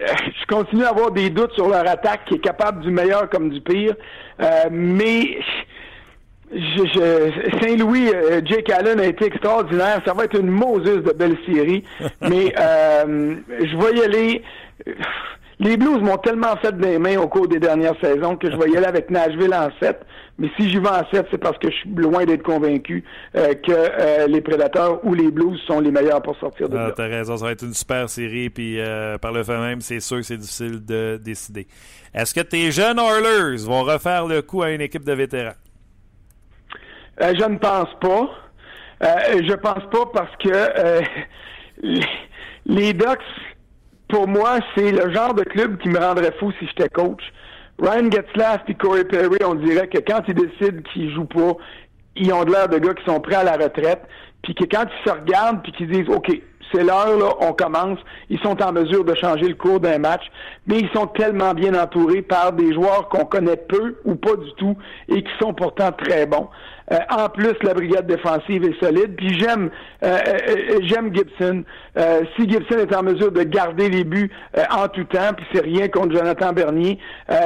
Euh, je continue à avoir des doutes sur leur attaque qui est capable du meilleur comme du pire, euh, mais je, Saint-Louis, euh, Jake Allen a été extraordinaire. Ça va être une Moses de belle série, mais je vais y aller. Les Blues m'ont tellement fait des mains au cours des dernières saisons que je vais y aller avec Nashville en 7. Mais si j'y vais en 7, c'est parce que je suis loin d'être convaincu euh, que euh, les Prédateurs ou les Blues sont les meilleurs pour sortir de ah, là. T'as raison, ça va être une super série. Puis euh, par le fait même, c'est sûr que c'est difficile de décider. Est-ce que tes jeunes Oilers vont refaire le coup à une équipe de vétérans? je ne pense pas. je pense pas parce que les Ducks pour moi, c'est le genre de club qui me rendrait fou si j'étais coach. Ryan Getzlaff et Corey Perry, on dirait que quand ils décident qu'ils jouent pas, ils ont de l'air de gars qui sont prêts à la retraite, puis que quand ils se regardent puis qu'ils disent OK, c'est l'heure, là, on commence. Ils sont en mesure de changer le cours d'un match, mais ils sont tellement bien entourés par des joueurs qu'on connaît peu ou pas du tout et qui sont pourtant très bons. Euh, en plus, la brigade défensive est solide. Puis j'aime euh, euh, j'aime Gibson. si Gibson est en mesure de garder les buts en tout temps, puis c'est rien contre Jonathan Bernier,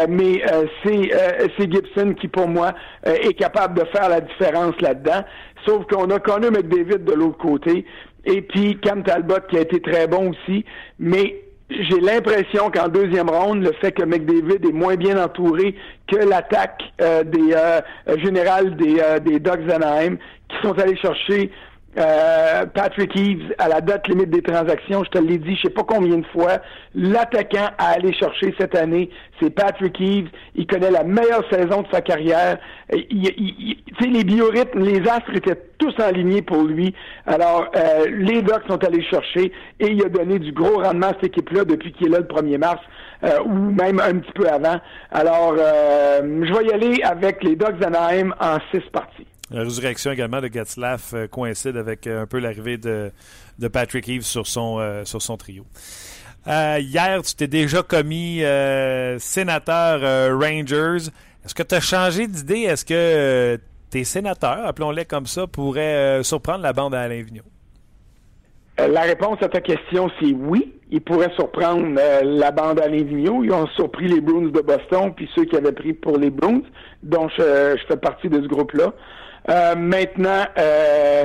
mais c'est c'est Gibson qui, pour moi, est capable de faire la différence là-dedans. Sauf qu'on a connu McDavid de l'autre côté. Et puis Cam Talbot qui a été très bon aussi. Mais j'ai l'impression qu'en deuxième ronde, le fait que McDavid est moins bien entouré que l'attaque euh, des euh, générales des, euh, des Ducks d'Anaheim, qui sont allés chercher euh, Patrick Eves à la date limite des transactions, je te l'ai dit, je sais pas combien de fois, l'attaquant à aller chercher cette année, c'est Patrick Eves. Il connaît la meilleure saison de sa carrière. Il, les biorhythmes, les astres étaient tous alignés pour lui. Alors, euh, les Ducks sont allés chercher et il a donné du gros rendement à cette équipe-là depuis qu'il est là le 1er mars. Euh, ou même un petit peu avant. Alors, je vais y aller avec les Ducks d'Anaheim en six parties. La résurrection également de Getzlaff euh, coïncide avec euh, un peu l'arrivée de, Patrick Eves sur son, euh, sur son trio. hier, tu t'es déjà commis sénateur Rangers. Est-ce que tu as changé d'idée? Est-ce que tes sénateurs, appelons-les comme ça, pourraient surprendre la bande à Alain Vigneault? La réponse à ta question, c'est oui. Ils pourraient surprendre la bande à Vigneault. Ils ont surpris les Bruins de Boston, puis ceux qui avaient pris pour les Bruins, dont je fais partie de ce groupe-là. Euh, maintenant, euh,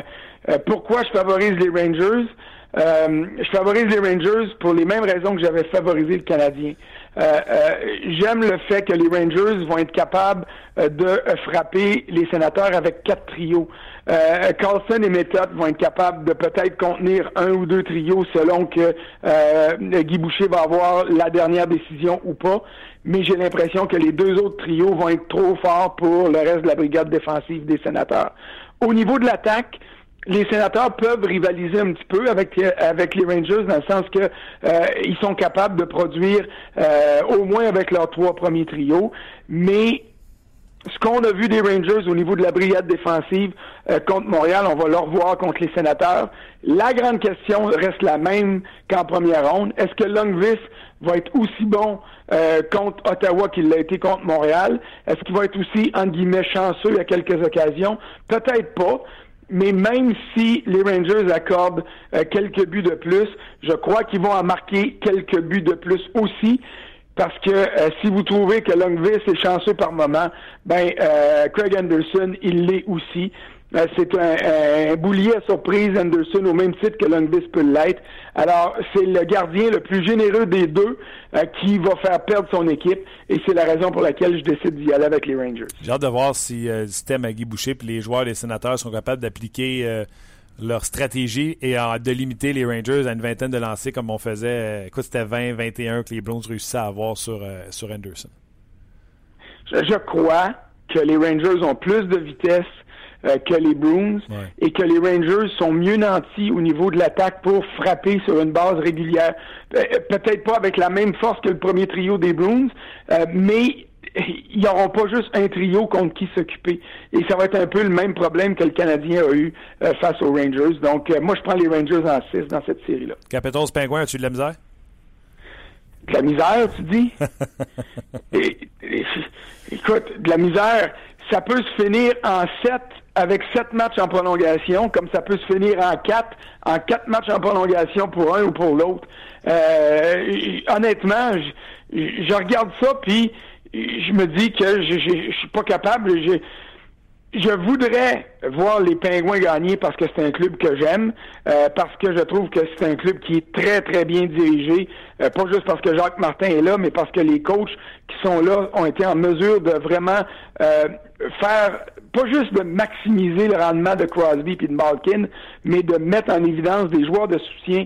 euh, pourquoi je favorise les Rangers? je favorise les Rangers pour les mêmes raisons que j'avais favorisé le Canadien. J'aime le fait que les Rangers vont être capables de frapper les sénateurs avec quatre trios. Carlson et Method vont être capables de peut-être contenir un ou deux trios selon que Guy Boucher va avoir la dernière décision ou pas mais j'ai l'impression que les deux autres trios vont être trop forts pour le reste de la brigade défensive des sénateurs. Au niveau de l'attaque, les sénateurs peuvent rivaliser un petit peu avec avec les Rangers dans le sens que euh, ils sont capables de produire euh, au moins avec leurs trois premiers trios, mais ce qu'on a vu des Rangers au niveau de la brigade défensive euh, contre Montréal, on va le revoir contre les sénateurs. La grande question reste la même qu'en première ronde. Est-ce que Longvis va être aussi bon euh, contre Ottawa qu'il l'a été contre Montréal? Est-ce qu'il va être aussi, entre guillemets, chanceux à quelques occasions? Peut-être pas. Mais même si les Rangers accordent euh, quelques buts de plus, je crois qu'ils vont en marquer quelques buts de plus aussi. Parce que euh, si vous trouvez que Longvis est chanceux par moment, ben Craig Anderson, il l'est aussi. Euh, c'est un, boulier à surprise, Anderson, au même titre que Lundqvist peut l'être. Alors, c'est le gardien le plus généreux des deux euh, qui va faire perdre son équipe, et c'est la raison pour laquelle je décide d'y aller avec les Rangers. J'ai hâte de voir si euh, le système à Guy Boucher et les joueurs des sénateurs sont capables d'appliquer leur stratégie et de limiter les Rangers à une vingtaine de lancers comme on faisait. écoute, c'était 20, 21 que les Browns réussissaient à avoir sur, sur Anderson. je crois que les Rangers ont plus de vitesse euh, que les Bruins et que les Rangers sont mieux nantis au niveau de l'attaque pour frapper sur une base régulière. Euh, peut-être pas avec la même force que le premier trio des Bruins, euh, mais ils n'auront pas juste un trio contre qui s'occuper. Et ça va être un peu le même problème que le Canadien a eu face aux Rangers. Donc, moi, je prends les Rangers en 6 dans cette série-là. Capitals Pingouin, as-tu de la misère? De la misère, tu dis? écoute, de la misère, ça peut se finir en 7 avec sept matchs en prolongation, comme ça peut se finir en quatre, en quatre matchs en prolongation pour un ou pour l'autre. Euh, honnêtement, je, je, regarde ça, puis je me dis que je, je, suis pas capable. Je, je voudrais voir les Pingouins gagner parce que c'est un club que j'aime, euh, parce que je trouve que c'est un club qui est très, très bien dirigé, euh, pas juste parce que Jacques Martin est là, mais parce que les coachs qui sont là ont été en mesure de vraiment euh, faire, pas juste de maximiser le rendement de Crosby et de Malkin, mais de mettre en évidence des joueurs de soutien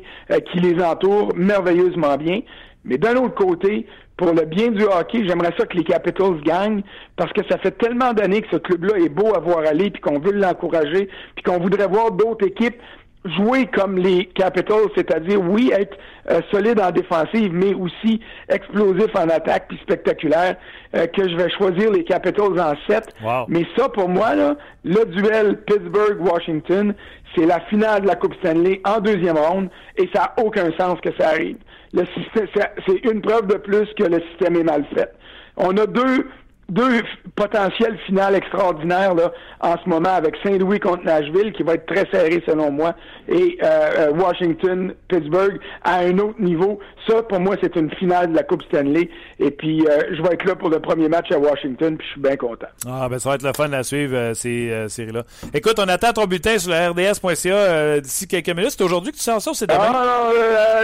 qui les entourent merveilleusement bien. Mais d'un autre côté, pour le bien du hockey, j'aimerais ça que les Capitals gagnent parce que ça fait tellement d'années que ce club-là est beau à voir aller puis qu'on veut l'encourager puis qu'on voudrait voir d'autres équipes jouer comme les Capitals, c'est-à-dire, oui, être euh, solide en défensive, mais aussi explosif en attaque, puis spectaculaire, euh, que je vais choisir les Capitals en 7. Mais ça, pour moi, là, le duel Pittsburgh-Washington, c'est la finale de la Coupe Stanley en deuxième ronde, et ça n'a aucun sens que ça arrive. C'est une preuve de plus que le système est mal fait. On a deux deux potentiels finales extraordinaires là, en ce moment avec Saint-Louis contre Nashville, qui va être très serré selon moi, et euh, euh, Washington, Pittsburgh à un autre niveau. Ça, pour moi, c'est une finale de la Coupe Stanley. Et puis, euh, je vais être là pour le premier match à Washington, puis je suis bien content. Ah, ben ça va être le fun à suivre, ces séries-là. Écoute, on attend ton bulletin sur la RDS.ca d'ici quelques minutes. C'est aujourd'hui que tu sors ça ou c'est demain? Ah,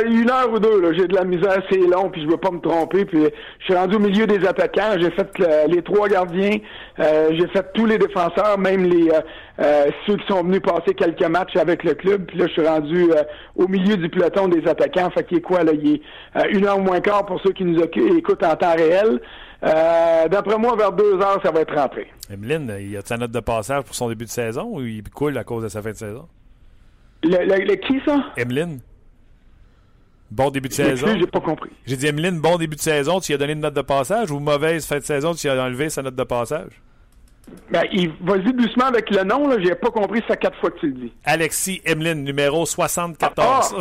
non, une heure ou deux. J'ai de la misère, c'est long, puis je veux pas me tromper. Puis, je suis rendu au milieu des attaquants. J'ai fait les trois gardiens. Euh, j'ai fait tous les défenseurs, même les euh, euh, ceux qui sont venus passer quelques matchs avec le club. Puis là, je suis rendu au milieu du peloton des attaquants. Fait qu'il est quoi, là? Il est une heure moins quart pour ceux qui nous écoutent en temps réel. D'après moi, vers deux heures, ça va être rentré. Emeline, il a sa note de passage pour son début de saison ou il coule à cause de sa fin de saison? Le, qui, ça? Emeline. Bon début de saison. J'ai pas compris. J'ai dit, Emeline, bon début de saison, tu lui as donné une note de passage ou mauvaise fin de saison, tu lui as enlevé sa note de passage? Ben, vas-y doucement avec le nom, là. J'ai pas compris ça quatre fois que tu le dis. Alexis Emeline, numéro 74.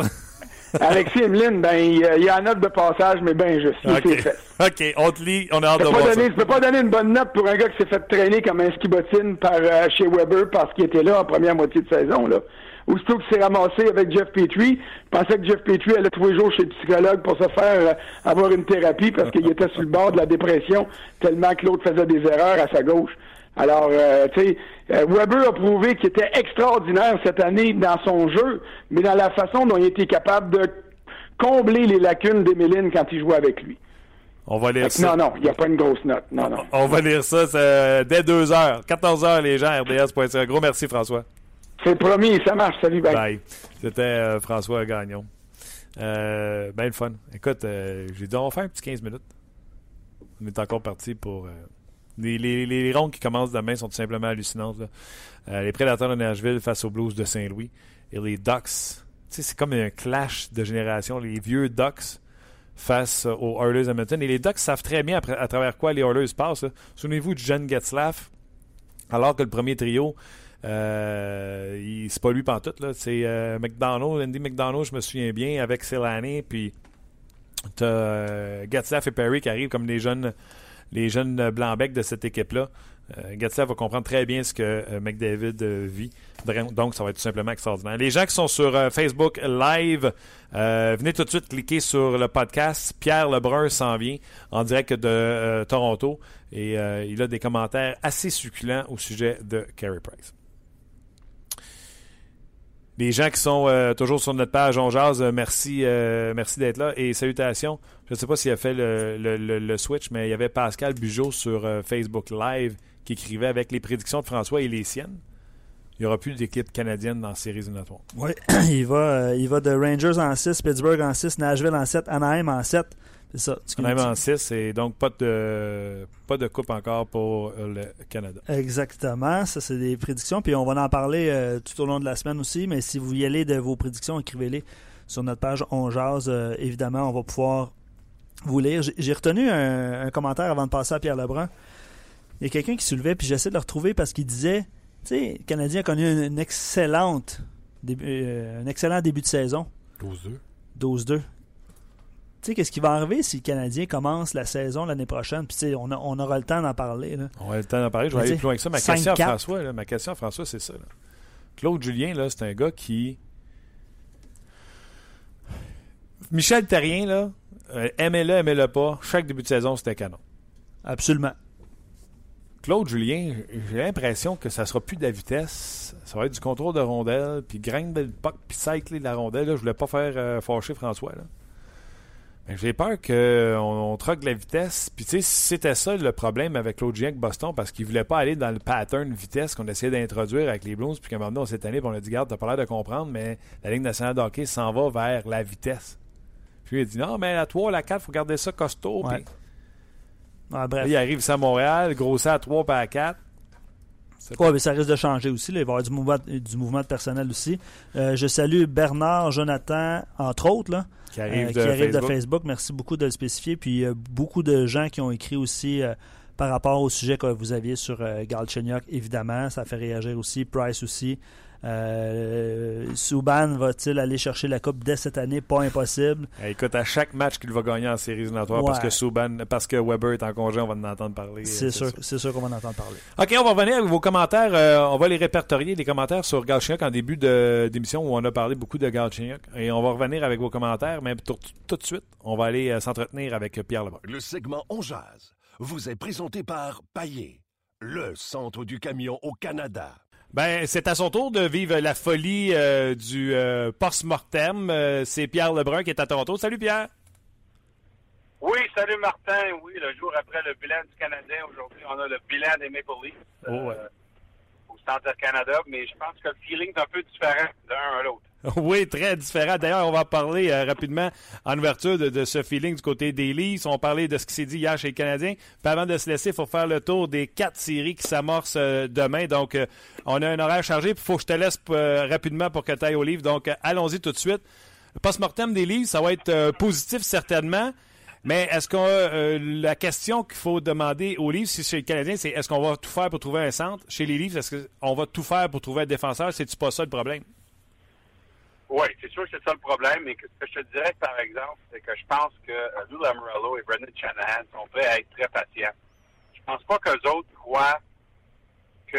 Ah, Alexis Emeline, ben, il, y a une note de passage, mais ben juste. OK, on te lit, on a hâte de voir donner, ça. peux pas donner une bonne note pour un gars qui s'est fait traîner comme un skibotine par euh, chez Weber parce qu'il était là en première moitié de saison, là aussitôt qu'il s'est ramassé avec Jeff Petrie, je pensais que Jeff Petrie allait tous les jours chez le psychologue pour se faire euh, avoir une thérapie parce qu'il était sur le bord de la dépression tellement que l'autre faisait des erreurs à sa gauche. Alors, euh, tu sais, euh, Weber a prouvé qu'il était extraordinaire cette année dans son jeu, mais dans la façon dont il était capable de combler les lacunes d'Emeline quand il jouait avec lui. On va lire ça. Non, non, il n'y a pas une grosse note. Non, non. On va lire ça dès 2 h 14 h les gens, RDS.ca. Gros merci, François. C'est promis, ça marche. Salut, bye. C'était euh, François Gagnon. Euh, ben, le fun. Écoute, euh, j'ai dit, on va faire un petit 15 minutes. On est encore parti pour. Les, les, rondes qui commencent demain sont tout simplement hallucinantes. les Prédateurs de Nashville face aux Blues de Saint-Louis. Et les Ducks. C'est comme un clash de génération. Les vieux Ducks face aux Oilers Edmonton. Et les Ducks savent très bien à, travers quoi les Oilers passent. Souvenez-vous de John Getzlaff, alors que le premier trio euh, c'est pas lui pantoute. C'est euh, McDonald, Andy McDonald, je me souviens bien, avec Selani, puis t'as euh, et Perry qui arrivent comme les jeunes, les jeunes blancs-becs de cette équipe-là. Euh, va comprendre très bien ce que euh, McDavid vit. Donc, ça va être tout simplement extraordinaire. Les gens qui sont sur Facebook Live, venez tout de suite cliquer sur le podcast. Pierre Lebrun s'en vient en direct de Toronto et il a des commentaires assez succulents au sujet de Carey Price. Les gens qui sont euh, toujours sur notre page On Jazz, euh, merci, euh, merci d'être là et salutations. Je ne sais pas s'il a fait le, switch, mais il y avait Pascal Bugeaud sur Facebook Live qui écrivait avec les prédictions de François et les siennes. Il n'y aura plus d'équipe canadienne dans la série éliminatoires. Oui, il va, il va de Rangers en 6, Pittsburgh en 6, Nashville en 7, Anaheim en 7. C'est ça. On est en 6 et donc pas de, pas de coupe encore pour euh, le Canada. Exactement. Ça, c'est des prédictions. Puis on va en parler euh, tout au long de la semaine aussi. Mais si vous y allez de vos prédictions, écrivez-les sur notre page On Jazz. Euh, évidemment, on va pouvoir vous lire. J'ai retenu un, commentaire avant de passer à Pierre Lebrun. Il y a quelqu'un qui soulevait, puis j'essaie de le retrouver parce qu'il disait tu sais, le Canadien a connu une, excellente un excellent début de saison. 12-2. 12-2 tu sais, qu'est-ce qui va arriver si le Canadien commence la saison l'année prochaine? Puis, tu sais, on, on, aura le temps d'en parler. Là. On aura le temps d'en parler. Je vais aller plus loin que ça. Ma question à François, ma question à François, c'est ça. Claude Julien, là, c'est un gars qui. Michel Terrien, là, euh, aimez-le, aimez-le pas. Chaque début de saison, c'était canon. Absolument. Claude Julien, j'ai l'impression que ça sera plus de la vitesse. Ça va être du contrôle de rondelle, puis grain le puck, puis cycler de la rondelle. Là. Je voulais pas faire euh, fâcher François. Là. Ben, j'ai peur qu'on on troque la vitesse. Puis, tu sais, c'était ça le problème avec Claude Gien Boston, parce qu'il voulait pas aller dans le pattern vitesse qu'on essayait d'introduire avec les Blues. Puis, qu'à un moment donné, on s'est tanné, on a dit, garde, t'as pas l'air de comprendre, mais la Ligue nationale de hockey s'en va vers la vitesse. Puis, il a dit, non, mais la 3, la 4, faut garder ça costaud. Ouais. bref. il arrive ici à Montréal, grossi à 3 par à 4. Oui, mais ça risque de changer aussi. Il va y avoir du mouvement, du mouvement de personnel aussi. Euh, je salue Bernard, Jonathan, entre autres, là, qui arrive, euh, de, Facebook. de, Facebook. Merci beaucoup de le spécifier. Puis beaucoup de gens qui ont écrit aussi par rapport au sujet que vous aviez sur euh, Galchenyuk, évidemment. Ça fait réagir aussi. Price aussi. Euh, va-t-il aller chercher la coupe dès cette année? Pas impossible. Eh, écoute, à chaque match qu'il va gagner en séries éliminatoires, parce que Subban, parce que Weber est en congé, on va en entendre parler. C'est sûr, sûr qu'on va en entendre parler. OK, on va revenir avec vos commentaires. Euh, on va les répertorier, les commentaires sur Galchenyuk en début d'émission où on a parlé beaucoup de Galchenyuk. Et on va revenir avec vos commentaires, mais tout, tout de suite, on va aller euh, s'entretenir avec Pierre Lebrun. Le segment On Jazz vous est présenté par Paillé, le centre du camion au Canada. Ben, c'est à son tour de vivre la folie euh, du euh, post-mortem. Euh, c'est Pierre Lebrun qui est à Toronto. Salut Pierre. Oui, salut Martin. Oui, le jour après le bilan du Canadien, aujourd'hui, on a le bilan des Maple Leafs oh, au Centre Canada, mais je pense que le feeling est un peu différent d'un à l'autre. Oui, très différent. D'ailleurs, on va parler euh, rapidement en ouverture de, ce feeling du côté des Leafs. On va parler de ce qui s'est dit hier chez les Canadiens. Puis avant de se laisser, il faut faire le tour des quatre séries qui s'amorcent euh, demain. Donc, euh, on a un horaire chargé. Il faut que je te laisse rapidement pour que tu ailles au livre. Donc, allons-y tout de suite. Post-mortem des Leafs, ça va être positif certainement. Mais est-ce que la question qu'il faut demander aux Leafs, si chez les Canadiens, c'est est-ce qu'on va tout faire pour trouver un centre? Chez les Leafs, est-ce qu'on va tout faire pour trouver un défenseur? C'est-tu pas ça le problème? Oui, c'est sûr que c'est ça le problème, mais ce que je te dirais, par exemple, c'est que je pense que Lou Lamorello et Brendan Shanahan sont prêts à être très patients. Je pense pas qu'eux autres croient que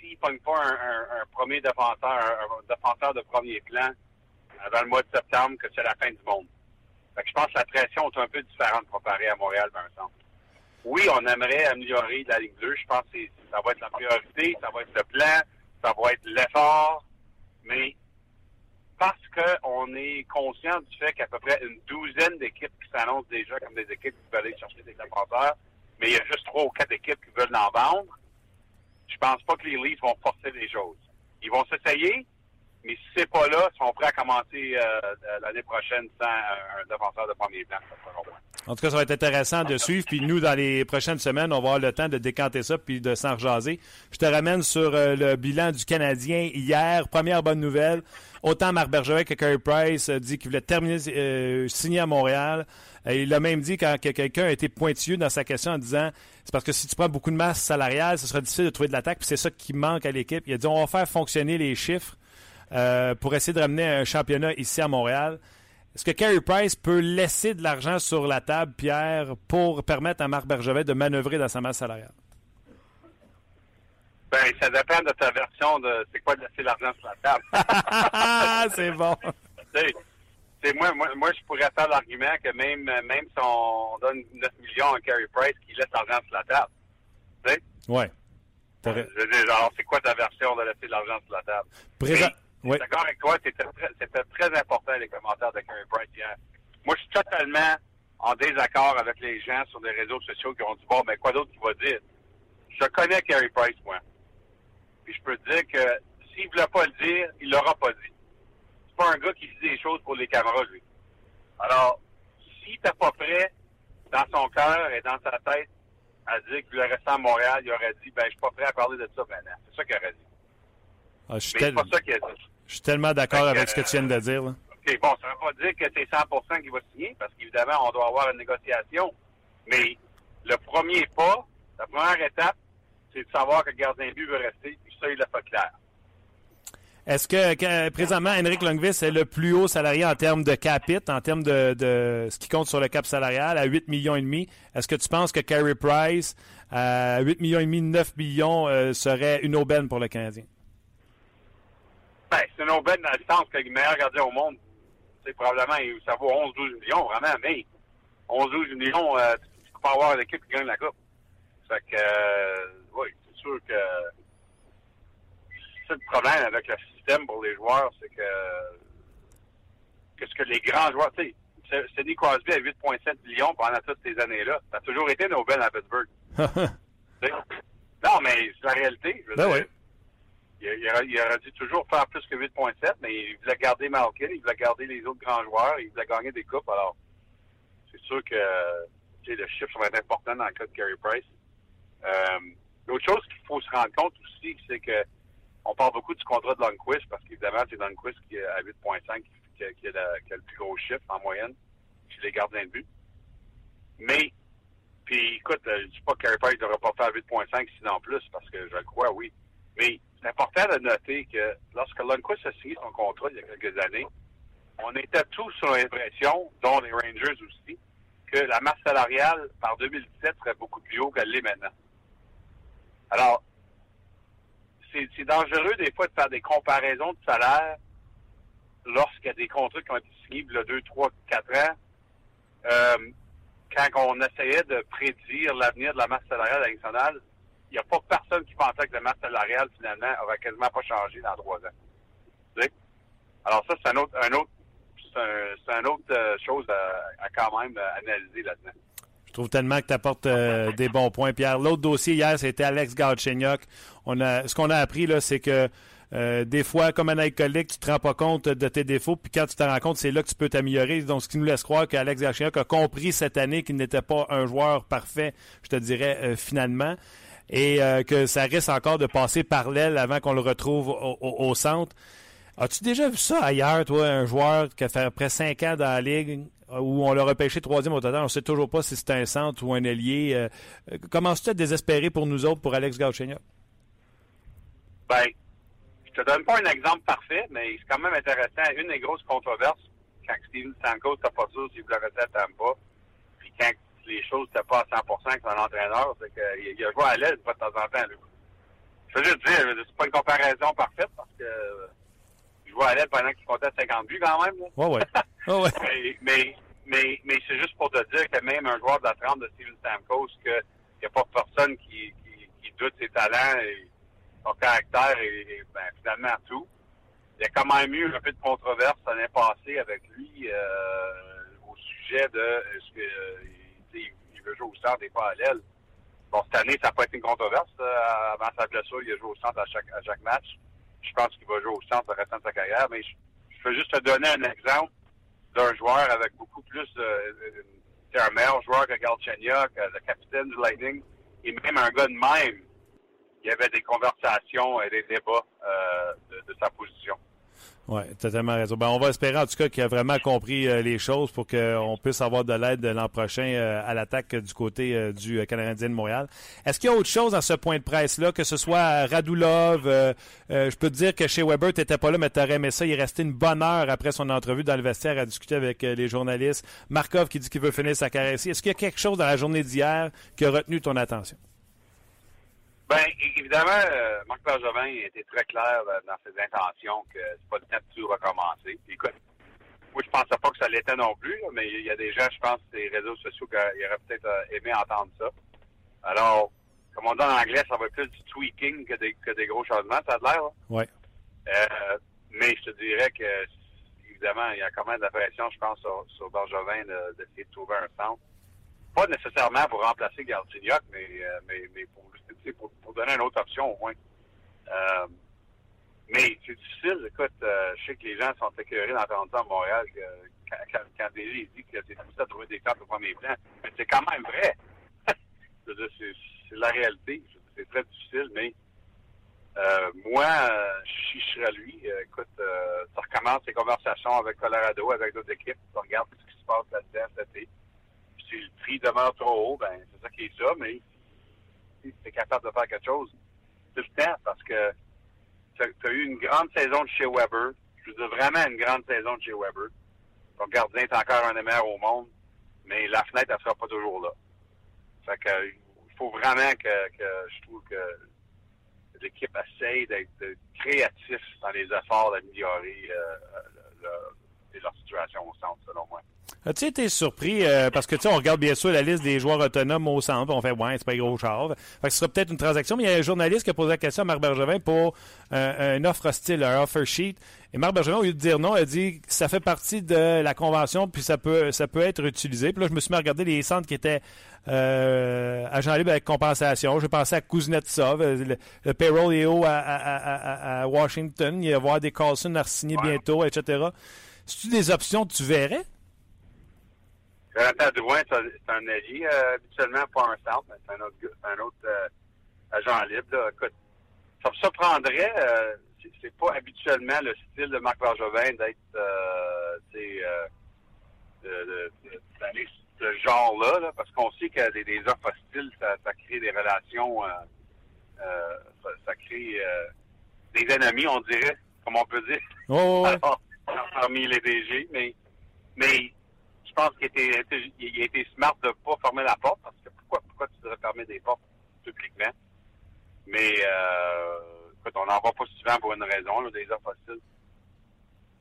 s'ils ne pognent pas un, premier défenseur, un, défenseur de premier plan avant le mois de septembre, que c'est la fin du monde. Fait que je pense que la pression est un peu différente comparée à Montréal, Vincent. Oui, on aimerait améliorer la Ligue 2. Je pense que ça va être la priorité, ça va être le plan, ça va être l'effort, mais parce qu'on est conscient du fait qu'à peu près une douzaine d'équipes qui s'annoncent déjà comme des équipes qui veulent aller chercher des défenseurs, mais il y a juste trois ou quatre équipes qui veulent en vendre, je pense pas que les Leafs vont forcer les choses. Ils vont s'essayer, mais si c'est pas là, ils sont prêts à commencer euh, l'année prochaine sans un défenseur de premier plan. En tout cas, ça va être intéressant de suivre. Puis nous, dans les prochaines semaines, on va avoir le temps de décanter ça puis de s'en rejaser. Je te ramène sur euh, le bilan du Canadien hier. Première bonne nouvelle. Autant Marc Bergevin que Carey Price a dit qu'il voulait terminer, euh, signer à Montréal. il a même dit quand quelqu'un a été pointilleux dans sa question en disant c'est parce que si tu prends beaucoup de masse salariale, ce sera difficile de trouver de l'attaque. Puis c'est ça qui manque à l'équipe. Il a dit on va faire fonctionner les chiffres euh, pour essayer de ramener un championnat ici à Montréal. Est-ce que Carey Price peut laisser de l'argent sur la table, Pierre, pour permettre à Marc Bergevin de manœuvrer dans sa masse salariale? Ben, ça dépend de ta version de c'est quoi de laisser l'argent sur la table. c'est bon. C'est moi, moi, moi, je pourrais faire l'argument que même, même si on donne 9 millions à Carey Price, qu'il laisse l'argent sur la table. Tu sais? Ouais. Je veux dire, genre, c'est quoi ta version de laisser l'argent sur la table? Présent. Oui. D'accord avec toi, c'était très, très important les commentaires de Carey Price hier. Moi, je suis totalement en désaccord avec les gens sur les réseaux sociaux qui ont dit bon, mais quoi d'autre qu'il va dire? Je connais Carey Price, moi. Puis je peux te dire que s'il ne voulait pas le dire, il l'aura pas dit. C'est pas un gars qui dit des choses pour les caméras, lui. Alors, s'il n'était pas prêt dans son cœur et dans sa tête à dire qu'il voulait rester à Montréal, il aurait dit ben je suis pas prêt à parler de ça maintenant. C'est ça qu'il aurait dit. Ah, je Mais c'est pas ça qu'il a dit. Je suis tellement d'accord avec ce que tu viens de dire. Là. OK, bon, ça ne veut pas dire que c'est 100% qui va signer, parce qu'évidemment, on doit avoir une négociation. Mais le premier pas, la première étape, c'est de savoir que le gardien but veut rester, puis ça, il l'a pas clair. Est-ce que, présentement, Henrik Lundqvist est le plus haut salarié en termes de capit, en termes de, ce qui compte sur le cap salarial, à 8 millions et demi? Est-ce que tu penses que Carey Price, à 8 millions et demi, 9 millions, euh, serait une aubaine pour le Canadien? Ben, c'est une aubaine dans le sens que le meilleur gardien au monde, c'est probablement, ça vaut 11-12 millions, vraiment, mais 11-12 millions, euh, tu, peux pas avoir l'équipe qui gagne la Coupe. Fait que, euh, oui, c'est sûr que c'est le problème avec le système pour les joueurs, c'est que qu'est-ce que les grands joueurs, tu sais, Sidney Crosby à 8,7 millions pendant toutes ces années-là. Ça a toujours été une aubaine à Pittsburgh. non, mais c'est la réalité. Je veux ben dire. Oui il, aurait, dû toujours faire plus que 8.7, mais il voulait garder Malkin, il voulait garder les autres grands joueurs, il voulait gagner des coupes. Alors, c'est sûr que le chiffre va être important dans le cas de Carey Price. Euh, L'autre chose qu'il faut se rendre compte aussi, c'est que on parle beaucoup du contrat de Lundqvist parce qu'évidemment, c'est Lundqvist qui est à 8.5 qui, a, le plus gros chiffre en moyenne chez les gardiens de but. Mais, puis écoute, je dis pas que Carey Price devrait pas faire 8.5 sinon plus parce que je le crois, oui. Mais c'est important de noter que lorsque Lundqvist a signé son contrat il y a quelques années, on était tous sur l'impression, dont les Rangers aussi, que la masse salariale par 2017 serait beaucoup plus haut qu'elle l'est maintenant. Alors, c'est dangereux des fois de faire des comparaisons de salaire lorsqu'il y a des contrats qui ont été signés il y a 2, 3, 4 ans. Euh, quand on essayait de prédire l'avenir de la masse salariale nationale, n'y a pas personne qui pensait que la masse salariale, finalement, aurait quasiment pas changé dans trois ans. Alors ça, c'est un autre, un autre c'est un, autre euh, chose à, quand même euh, analyser là-dedans. Je trouve tellement que tu apportes euh, des bons points, Pierre. L'autre dossier hier, c'était Alex Galchenyuk. On a, ce qu'on a appris, là, c'est que des fois, comme un alcoolique, tu te rends pas compte de tes défauts, puis quand tu te rends compte, c'est là que tu peux t'améliorer. Donc, ce qui nous laisse croire qu'Alex Galchenyuk a compris cette année qu'il n'était pas un joueur parfait, je te dirais, finalement, et que ça risque encore de passer par l'aile avant qu'on le retrouve au centre. As-tu déjà vu ça ailleurs, toi, un joueur qui a fait après cinq ans dans la Ligue où on l'a repêché troisième au total, on ne sait toujours pas si c'est un centre ou un ailier. Euh, commences-tu à désespérer pour nous autres, pour Alex Galchenyuk? Ben, je te donne pas un exemple parfait, mais c'est quand même intéressant. Une des grosses controverses, quand Steven Stamkos n'était pas sûr s'il voulait rester à Tampa, puis quand les choses n'étaient pas à 100 avec son entraîneur, c'est qu'il a joué à l'aise de temps en temps. Je veux juste dire, c'est pas une comparaison parfaite parce que je vois à l'aide pendant qu'il comptait 50 buts quand même. Ouais, ouais. ouais. mais, mais, mais, c'est juste pour te dire que même un joueur de la trempe de Steven Stamkos, qu'il n'y a pas personne qui, qui, qui, doute ses talents et son caractère et, ben, finalement tout. Il y a quand même eu un peu de controverse l'année passée avec lui euh, au sujet de est-ce qu'il euh, il veut jouer au centre et pas. Bon, cette année, ça n'a pas été une controverse. Euh, avant sa blessure, il a joué au centre à chaque, à chaque match je pense qu'il va jouer au centre le restant de sa carrière. Mais je, je veux juste te donner un exemple d'un joueur avec beaucoup plus de. un meilleur joueur que Galchenyuk, le capitaine du Lightning, et même un gars de même. Il y avait des conversations et des débats euh, de, sa position. Oui, tellement raison. Ben, on va espérer en tout cas qu'il a vraiment compris euh, les choses pour qu'on puisse avoir de l'aide l'an prochain euh, à l'attaque du côté euh, du Canadien de Montréal. Est-ce qu'il y a autre chose dans ce point de presse-là, que ce soit Radulov, je peux dire que chez Weber, tu n'étais pas là, mais tu aurais aimé ça. Il est resté une bonne heure après son entrevue dans le vestiaire à discuter avec les journalistes. Markov qui dit qu'il veut finir sa carrière. Est-ce qu'il y a quelque chose dans la journée d'hier qui a retenu ton attention? Ben, évidemment, euh, Marc Bergevin était très clair euh, dans ses intentions que c'est pas le temps de tout recommencer. Puis, écoute, moi, je pensais pas que ça l'était non plus, mais il y a des gens, je pense, les réseaux sociaux qui auraient peut-être euh, aimé entendre ça. Alors, comme on dit en anglais, ça va être plus du tweaking que des, que des gros changements, ça a l'air. Oui. Euh, mais je te dirais que, évidemment, il y a quand même de la pression, je pense, sur, sur Bergevin d'essayer de, trouver un centre. Pas nécessairement pour remplacer Gardignac, mais, mais, mais pour pour, pour, donner une autre option au moins. Euh, mais c'est difficile. Écoute, euh, je sais que les gens sont écœurés d'entendre ça à Montréal que, quand, quand, quand dit que c'est difficile de trouver des cartes au premier plan. Mais c'est quand même vrai. c'est la réalité. C'est très difficile, mais euh, moi, si je serais lui, écoute, ça recommence les conversations avec Colorado, avec d'autres équipes, tu regardes ce qui se passe là-dedans cet été. Si le prix demeure trop haut, ben c'est ça qui est ça, mais si tu es capable de faire quelque chose, c'est le temps parce que tu as, eu une grande saison de chez Weber. Je veux dire vraiment une grande saison de chez Weber. Ton gardien est encore un des meilleurs au monde, mais la fenêtre, elle sera pas toujours là. Fait que il faut vraiment que, que je trouve que l'équipe essaye d'être créatif dans les efforts d'améliorer euh, leur situation au centre, selon moi. As-tu été surpris, euh, parce que tu sais, on regarde bien sûr la liste des joueurs autonomes au centre, on fait, ouais, c'est pas gros char. Fait que ce sera peut-être une transaction, mais il y a un journaliste qui a posé la question à Marc Bergevin pour euh, une offre hostile, un offer sheet. Et Marc Bergevin, au lieu de dire non, a dit que ça fait partie de la convention, puis ça peut, ça peut être utilisé. Puis là, je me suis mis à regarder les centres qui étaient euh, agents libres avec compensation. J'ai pensé à Kuznetsov, le, le payroll est haut à, à, à, Washington. Il va y avoir des Carlson à signer bientôt, etc. C'est-tu des options que tu verrais? Jonathan Drouin, c'est un allié, euh, habituellement pas un centre, mais c'est un autre, un autre, euh, agent libre. Écoute, ça me surprendrait. Euh, c'est pas habituellement le style de Marc Bergevin d'être euh, euh, d'aller ce genre-là, là, parce qu'on sait que des, des offres hostiles, ça, ça crée des relations, euh, euh, ça, ça, crée euh, des ennemis, on dirait, comme on peut dire, oh, ouais. parmi les DG. Mais, mais je pense qu'il était, il a été smart de ne pas fermer la porte, parce que pourquoi, pourquoi tu devrais fermer des portes publiquement? Mais euh, écoute, on n'en va pas souvent pour une raison, là, des offres hostiles.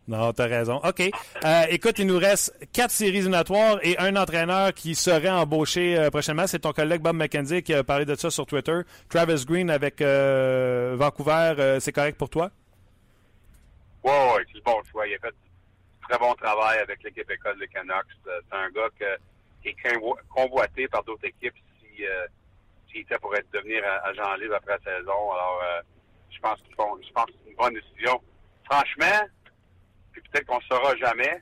Non, t'as raison. OK. Euh, écoute, il nous reste quatre séries éliminatoires et un entraîneur qui serait embauché euh, prochainement. C'est ton collègue Bob McKenzie qui a parlé de ça sur Twitter. Travis Green avec euh, Vancouver, c'est correct pour toi? Oui, oui, c'est le bon choix. Il a fait du très bon travail avec l'équipe école de Canucks. Euh, C'est un gars qui est convoité par d'autres équipes si, euh, s'il était pour être devenir agent libre après la saison. Alors, euh, je pense qu'ils font, je pense que c'est une bonne décision. Franchement, puis peut-être qu'on ne saura jamais.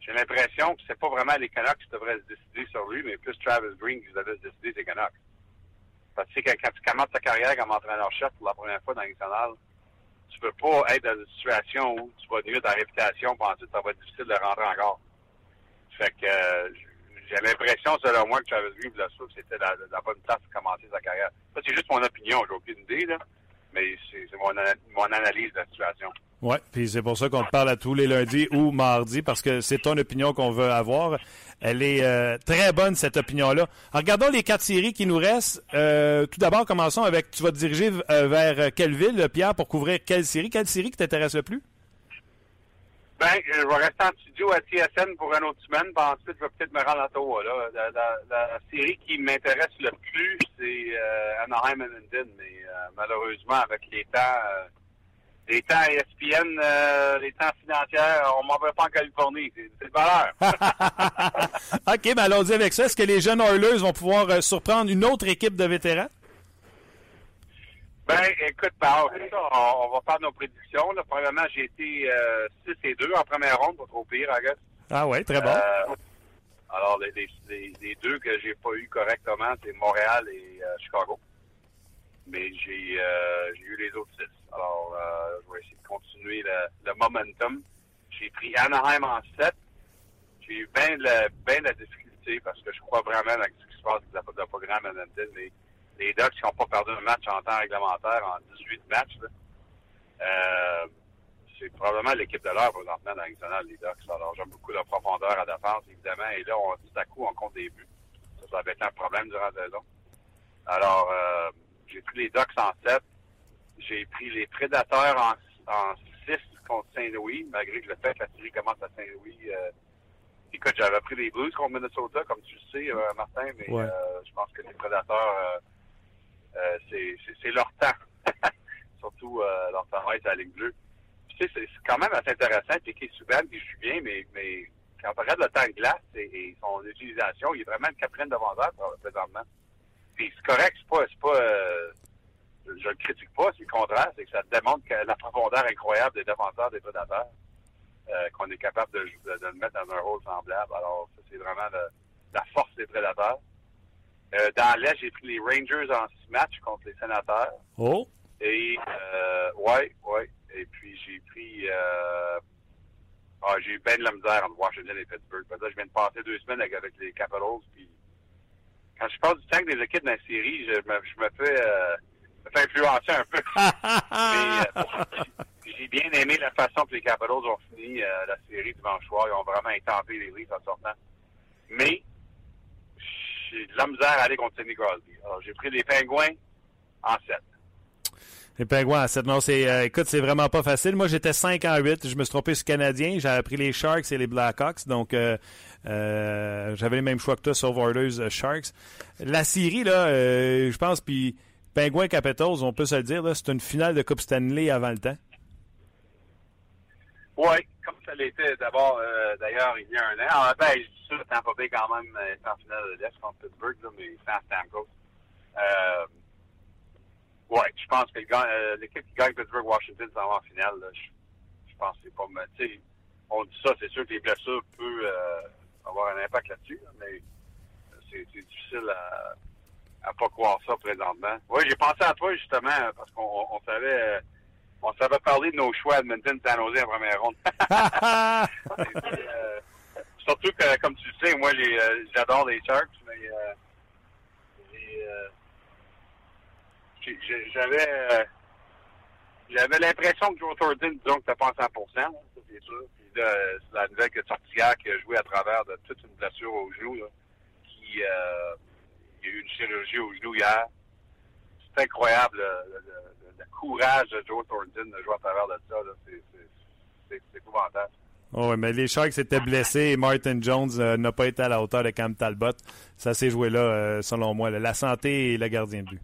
J'ai l'impression que c'est pas vraiment les Canucks qui devraient se décider sur lui, mais plus Travis Green qui devrait se décider des Canucks. Parce que quand tu commences ta carrière comme entraîneur-chef pour la première fois dans la nationale, tu peux pas être dans une situation où tu vas nuire ta réputation, puis ensuite ça va être difficile de rentrer encore. Fait que euh, j'ai l'impression, selon moi, que Travis Green ça, que c'était la, la, bonne place pour commencer sa carrière. Ça, c'est juste mon opinion, j'ai aucune idée, là. Mais c'est mon, mon analyse de la situation. Oui, puis c'est pour ça qu'on te parle à tous les lundis ou mardis, parce que c'est ton opinion qu'on veut avoir. Elle est euh, très bonne, cette opinion-là. Regardons les quatre séries qui nous restent. Euh, tout d'abord, commençons avec, tu vas te diriger euh, vers quelle ville, Pierre, pour couvrir quelle série? Quelle série qui t'intéresse le plus? Ben, je vais rester en studio à TSN pour une autre semaine, puis ensuite, je vais peut-être me rendre à Ottawa. Là. La, série qui m'intéresse le plus, c'est Anaheim and Linden, mais malheureusement, avec les temps, les temps ESPN, euh, les temps financiers, on m'en veut pas en Californie. C'est le valeur. OK, ben allons-y avec ça. Est-ce que les jeunes Oilers vont pouvoir euh, surprendre une autre équipe de vétérans? Ben, écoute, ben, on, on va faire nos prédictions. Là. Premièrement, j'ai été euh, 6 et 2 en première ronde, pas trop pire, August. Ah ouais, très bon. Euh, alors, les, les, les, deux que j'ai pas eu correctement, c'est Montréal et Chicago. Mais j'ai eu les autres six. Alors, euh, je vais essayer de continuer le, le momentum. J'ai pris Anaheim en 7. J'ai eu bien de, ben la difficulté parce que je crois vraiment dans ce qui se passe dans le programme à. Les, les Ducks qui n'ont pas perdu un match en temps réglementaire en 18 matchs, euh, c'est probablement l'équipe de l'heure présentement dans la nationale, les Ducks. Alors, j'aime beaucoup leur profondeur à défense, évidemment. Et là, on, tout à coup, on compte des buts. Ça, ça va être un problème durant la saison. Alors, euh, j'ai pris les Ducks en 7. J'ai pris les Prédateurs en, en 6 contre Saint-Louis, malgré que le fait que la série commence à Saint-Louis. Euh, écoute, j'avais pris les Blues contre Minnesota, comme tu le sais, euh, Martin, mais ouais. euh, je pense que les Prédateurs, euh, c'est leur temps. Surtout leur travail sur la Ligue bleue. Tu sais, c'est quand même assez intéressant. Piqué Souban, qui joue bien, mais, mais quand on regarde le temps de glace et, et son utilisation, il est vraiment une quatrième de vendeur présentement. Puis c'est correct, c'est pas, c'est pas euh, je le critique pas, c'est le contraire, c'est que ça démontre que la profondeur incroyable des défenseurs des prédateurs, euh, qu'on est capable de, de, de, le mettre dans un rôle semblable. Alors, ça, c'est vraiment le, la force des prédateurs. Euh, dans l'Est, j'ai pris les Rangers en six matchs contre les sénateurs. Oh! Et, euh, ouais, ouais. Et puis, j'ai pris, euh, ah, j'ai eu bien de la misère entre Washington et Pittsburgh. Parce que je viens de passer deux semaines avec, avec les Capitals, puis quand je passe du temps avec des équipes dans la série, je me, je me fais, euh, influencer un peu. Mais, euh, j'ai bien aimé la façon que les Capitals ont fini euh, la série dimanche soir. Ils ont vraiment intenté les Leafs en sortant. Mais j'ai de la misère à aller contre Sidney Crosby. Alors, j'ai pris les Pingouins en 7. Les Pingouins en 7. Non, c'est, euh, écoute, c'est vraiment pas facile. Moi, j'étais 5 en 8. Je me suis trompé sur Canadien. J'avais pris les Sharks et les Blackhawks. Donc, euh, euh, j'avais les mêmes choix que toi sur Oilers Sharks. La série, là, euh, je pense, puis Pingouins Capitals, on peut se le dire, c'est une finale de Coupe Stanley avant le temps. Oui, comme ça l'était d'abord, euh, d'ailleurs, il y a un an. Ah, ben, je dis ça, Tampa Bay quand même est en finale de l'Est contre Pittsburgh, là, mais sans Stamkos. Euh, oui, je pense que euh, l'équipe qui gagne Pittsburgh-Washington s'en va en finale. Je, pense que c'est pas... Tu on dit ça, c'est sûr que les blessures peuvent euh, avoir un impact là-dessus, là, mais c'est difficile à, à pas croire ça présentement. Oui, j'ai pensé à toi justement parce qu'on on savait on savait parler de nos choix à Edmonton, San Jose en première ronde. euh, surtout que, comme tu le sais, moi euh, j'adore les Sharks, mais euh, j'avais j'avais l'impression que Joe Thornton, disons que t'as pas en 100 ça c'est sûr. Puis là, c'est la nouvelle que qui a joué à travers de toute une blessure au genou, là, qui eu une chirurgie au genou hier. C'est incroyable le, le, le, courage de Joe Thornton de jouer à travers de ça. C'est épouvantable. Oh, oui, mais les Sharks étaient blessés et Martin Jones euh, n'a pas été à la hauteur de Cam Talbot. Ça s'est joué là, euh, selon moi. Là. La santé et le gardien de but.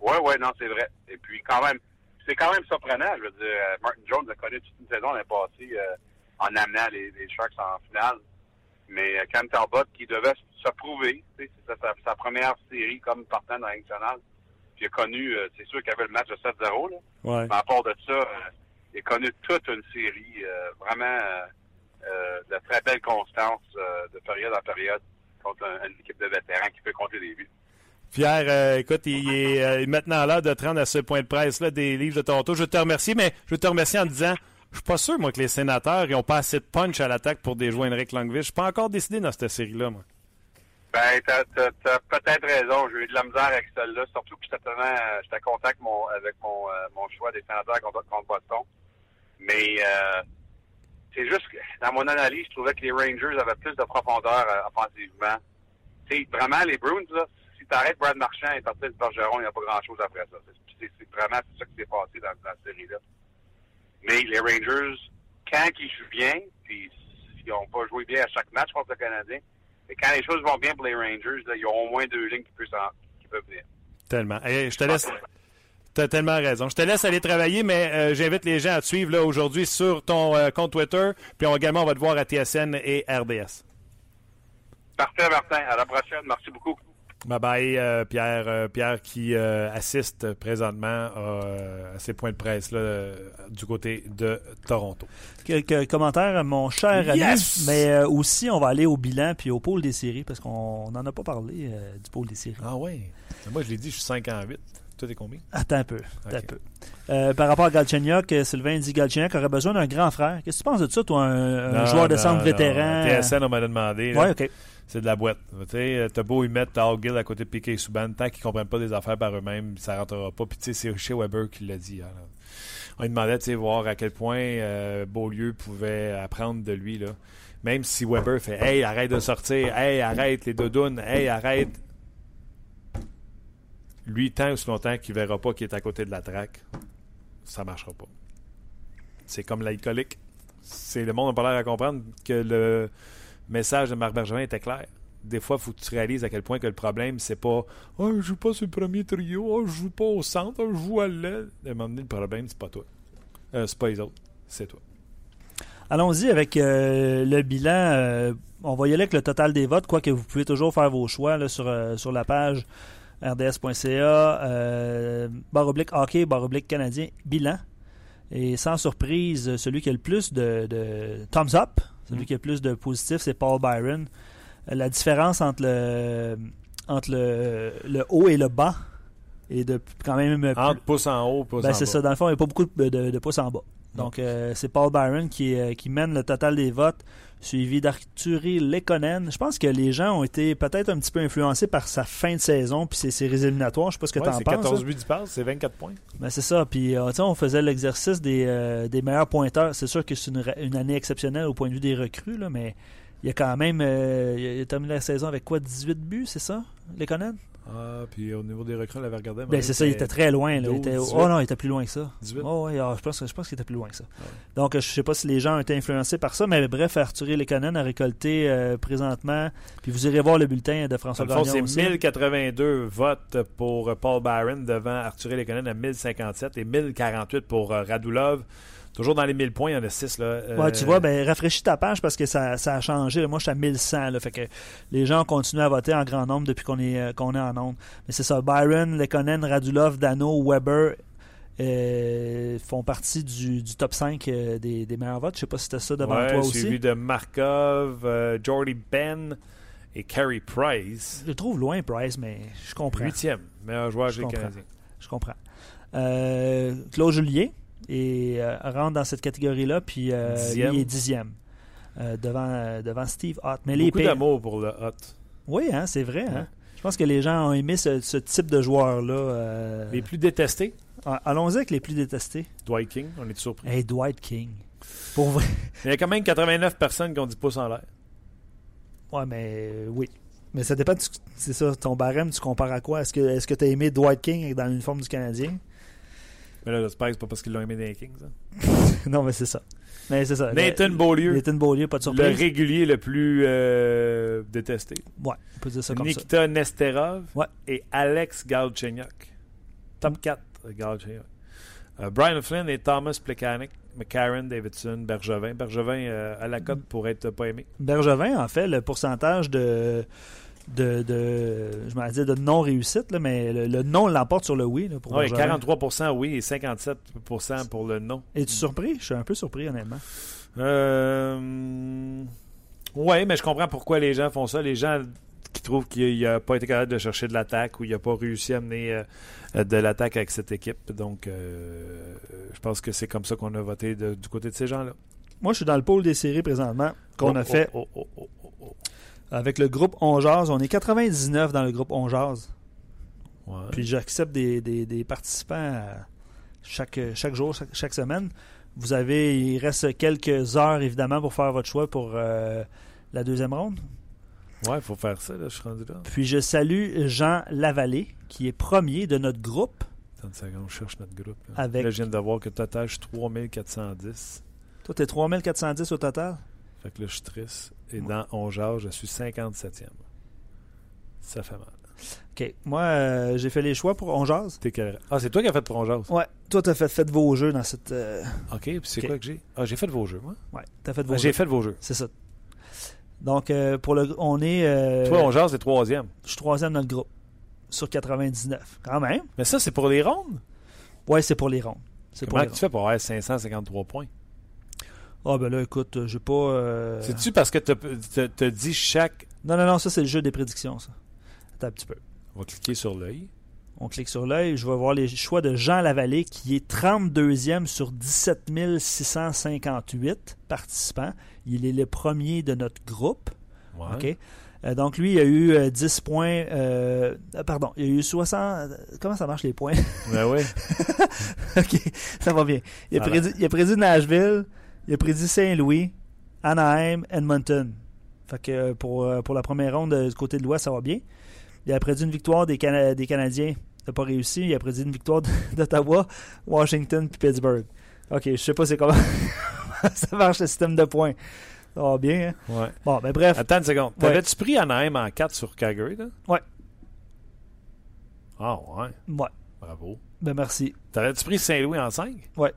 Oui, oui, non, c'est vrai. Et puis, quand même, c'est quand même surprenant. Je veux dire, euh, Martin Jones a connu toute une saison l'année passée euh, en amenant les, les, Sharks en finale. Mais euh, Cam Talbot, qui devait se prouver, c'est sa, sa, première série comme partant dans la nationale. Puis il a connu, euh, c'est sûr qu'il avait le match de 7-0, là. Ouais. Mais à part de ça, il a connu toute une série vraiment de très belle constance de période en période contre une équipe de vétérans qui peut compter des buts. Pierre, euh, écoute, il est euh, maintenant l'heure de te rendre à ce point de presse-là des livres de Toronto. Je te remercie, mais je te remercie en disant, je suis pas sûr, moi, que les sénateurs n'ont pas assez de punch à l'attaque pour déjouer Henrik Langvich. Je suis pas encore décidé dans cette série-là, moi. Ben, t'as, as, peut-être raison. J'ai eu de la misère avec celle-là, surtout que j'étais j'étais content avec mon, avec euh, mon choix des sénateurs contre, Boston. Mais euh, c'est juste que, dans mon analyse, je trouvais que les Rangers avaient plus de profondeur euh, offensivement. C'est vraiment les Bruins, là, t'arrêtes Brad Marchand et parti de Bergeron, il n'y a pas grand-chose après ça. C'est vraiment ça qui s'est passé dans, dans cette série-là. Mais les Rangers, quand ils jouent bien, puis ils n'ont pas joué bien à chaque match contre le Canadien, mais quand les choses vont bien pour les Rangers, là, ils ont au moins deux lignes qui peuvent, qui peuvent venir. Tellement. je te laisse. Tu as tellement raison. Je te laisse aller travailler, mais euh, j'invite les gens à te suivre là aujourd'hui sur ton euh, compte Twitter. Puis on, également, on va te voir à TSN et RDS. Parfait, Martin. À la prochaine. Merci beaucoup. Bye bye, euh, Pierre. Euh, Pierre qui euh, assiste présentement à ces points de presse là, du côté de Toronto. Quelques commentaires, mon cher ami. Mais aussi, on va aller au bilan puis au pôle des séries parce qu'on n'en a pas parlé du pôle des séries. Ah oui. Moi, je l'ai dit, je suis 5 en 8. Toi, t'es combien? Attends un peu. un peu. par rapport à Galchenyuk, Sylvain dit Galchenyuk aurait besoin d'un grand frère. Qu'est-ce que tu penses de ça, toi, un, joueur de centre vétéran? TSN, on m'a demandé. Oui, OK c'est de la boîte. Tu sais, t'as beau y mettre Gill à côté de Piquet et Souban, tant qu'ils comprennent pas des affaires par eux-mêmes, ça rentrera pas. Puis tu sais, c'est chez Weber qui l'a dit. Hein, On lui demandait, de voir à quel point euh, Beaulieu pouvait apprendre de lui, là. Même si Weber fait Hey, arrête de sortir, hey, arrête les doudounes, hey, arrête. Lui, tant aussi longtemps qu'il verra pas qu'il est à côté de la traque, ça marchera pas. C'est comme l'alcoolique. C'est le monde n'a pas l'air à comprendre que le message de Marc Bergevin était clair. Des fois, il faut que tu réalises à quel point que le problème, c'est pas oh, je joue pas sur le premier trio, oh, je joue pas au centre, je joue à l'aile. À un moment donné, le problème, c'est pas toi. Euh, c'est pas les autres, c'est toi. Allons-y avec euh, le bilan. Euh, on va y aller avec le total des votes, quoique vous pouvez toujours faire vos choix sur, sur la page rds.ca, barre oblique hockey, barre oblique canadien, bilan. Et sans surprise, celui qui a le plus de thumbs up, celui qui a plus de positifs, c'est Paul Byron. Euh, la différence entre le, entre le, le haut et le bas est de quand même. Entre pouce en haut, pouce ben en C'est ça, dans le fond, il n'y a pas beaucoup de, de, pouces en bas. Donc, euh, c'est Paul Byron qui, euh, qui mène le total des votes, suivi d'Arthurie Lekonen. Je pense que les gens ont été peut-être un petit peu influencés par sa fin de saison puis ses séries éliminatoires. Je sais pas ce que tu en penses. C'est 14 buts du passe, c'est 24 points. Ben, c'est ça. Puis, on faisait l'exercice des, des meilleurs pointeurs. C'est sûr que c'est une, une, année exceptionnelle au point de vue des recrues, là, mais il y a quand même. il a terminé la saison avec quoi? 18 buts, c'est ça, Lekonen? Ah, puis au niveau des recrues, on l'avait regardé. Ben, c'est ça, il était très loin. il était... Oh non, il était plus loin que ça. 18. Oh, ouais, ah, je pense, je pense qu'il était plus loin que ça. Ah Donc, je sais pas si les gens ont été influencés par ça, mais bref, Arthur Lekonen a récolté euh, présentement. Puis vous irez voir le bulletin de François Gagnon. C'est 1082 votes pour Paul Byron devant Arthur Lekonen à 1057 et 1048 pour euh, Radulov. Toujours dans les 1000 points, il y en a 6. Là. Ouais, tu vois, ben, rafraîchis ta page parce que ça, ça a changé. Moi, je suis à 1100. Là, fait que les gens continuent à voter en grand nombre depuis qu'on est, euh, qu'on est en onde. Mais c'est ça. Byron, Lekonen, Radulov, Dano, Weber euh, font partie du, du top 5 euh, des, des, meilleurs votes. Je sais pas si c'était ça devant toi aussi. Suivi de Markov, Jordy Ben Et Carey Price. Je le trouve loin, Price, mais je comprends. Huitième meilleur joueur des. Canadiens. Je comprends. Euh, Claude Julien? Et, euh, rentre dans cette catégorie-là, puis euh, Dixième. il est dixième. euh, devant, devant Steve Ott. Mais les Beaucoup d'amour pour le hot. Oui, hein, c'est vrai. hein. Je pense que les gens ont aimé ce, ce type de joueur-là. Les plus détestés, Ah, Allons-y avec les plus détestés. Dwight King, on est surpris. Hey, Dwight King. Pour vrai. Il y a quand même 89 personnes qui ont dit pouce en l'air. Ouais, mais oui. Mais ça dépend, c'est ça, ton barème, tu compares à quoi? Est-ce que est-ce que tu as aimé Dwight King dans l'uniforme du Canadien? Mais là, j'espère que c'est pas parce qu'ils l'ont aimé dans les Kings. hein. non, mais c'est ça. Mais c'est ça. Nathan Le- Beaulieu, Nathan Beaulieu, pas de le surprise. régulier le plus euh, détesté. Ouais, on peut dire ça comme ça. Nikita Nesterov Ouais. et Alex Galchenyuk. Top 4, Galchenyuk. Euh, Brian Flynn et Thomas Plekanec, McCarron, Davidson, Bergevin. Bergevin euh, à la cote pour être pas aimé. Bergevin, en fait, le pourcentage de. De, de, je m'en dire de non-réussite, là, mais le, le non l'emporte sur le oui là, pour Oui, Bergevin. 43% oui et 57% pour le non. Es-tu surpris? Je suis un peu surpris, honnêtement. Euh, ouais, mais je comprends pourquoi les gens font ça. Les gens qui trouvent qu'il n'a pas été capable de chercher de l'attaque ou il n'a pas réussi à mener euh, de l'attaque avec cette équipe. Donc, euh, je pense que c'est comme ça qu'on a voté de- du côté de ces gens-là. Moi, je suis dans le pôle des séries présentement qu'on Oh, a fait oh, oh, oh, oh. Avec le groupe On. On est 99 dans le groupe On. Ouais. Puis j'accepte des, des- des participants chaque, chaque jour, chaque, chaque semaine. Vous avez, il reste quelques heures évidemment pour faire votre choix pour euh, la deuxième ronde. Ouais, il faut faire ça, là, je suis rendu là. Puis je salue Jean Lavallée, qui est premier de notre groupe. Attends une seconde, je cherche notre groupe. Là, Avec- Là, je viens de voir que total, je suis 3410. Toi, t'es 3410 au total? Fait que là, je suis triste. Et dans 11 heures, je suis 57e. Ça fait mal. OK. Moi, euh, j'ai fait les choix pour On Jase. T'es quel- Ah, c'est toi qui as fait pour 11 heures. Ouais. Toi, t'as fait, fait vos jeux dans cette... euh, OK, puis c'est quoi que j'ai? Ah, j'ai fait vos jeux, moi. Ouais, t'as fait vos Ah, jeux. j'ai fait vos jeux. C'est ça. Donc, euh, pour le, on est... Toi, on jase, c'est troisième. Je suis troisième dans le groupe. Sur 99. Quand même. Mais ça, c'est pour les rondes? Ouais, c'est pour les rondes. C'est pour Comment les tu rondes. fais pour avoir 553 points? Ah, ben là, écoute, euh, j'ai pas... euh, C'est-tu parce que tu as dit chaque... Non, non, non, ça, c'est le jeu des prédictions, ça. Attends un petit peu. On va cliquer sur l'œil. On clique sur l'œil. Je vais voir les choix de Jean Lavallée, qui est 32e sur 17 658 participants. Il est le premier de notre groupe. Ouais. OK? Euh, donc, lui, il a eu euh, 10 points. euh, pardon, il a eu 60. Comment ça marche les points? Ben oui. OK, ça va bien. Il a, prédit, il a prédit Nashville, il a prédit Saint-Louis, Anaheim, Edmonton. Fait que euh, pour, euh, pour la première ronde euh, du côté de l'Ouest, ça va bien. Il a prédit une victoire des, Cana- des Canadiens. Il n'a pas réussi. Il a prédit une victoire d'Ottawa, Washington puis Pittsburgh. OK, je sais pas c'est comment ça marche le système de points. Ça va bien, hein? Ouais. Bon, ben bref. Attends une seconde. T'avais-tu pris Anaheim en 4 sur Calgary, là? Ouais. Ah, ouais. Ouais, Bravo. ben merci. T'avais-tu pris Saint-Louis en 5? Ouais.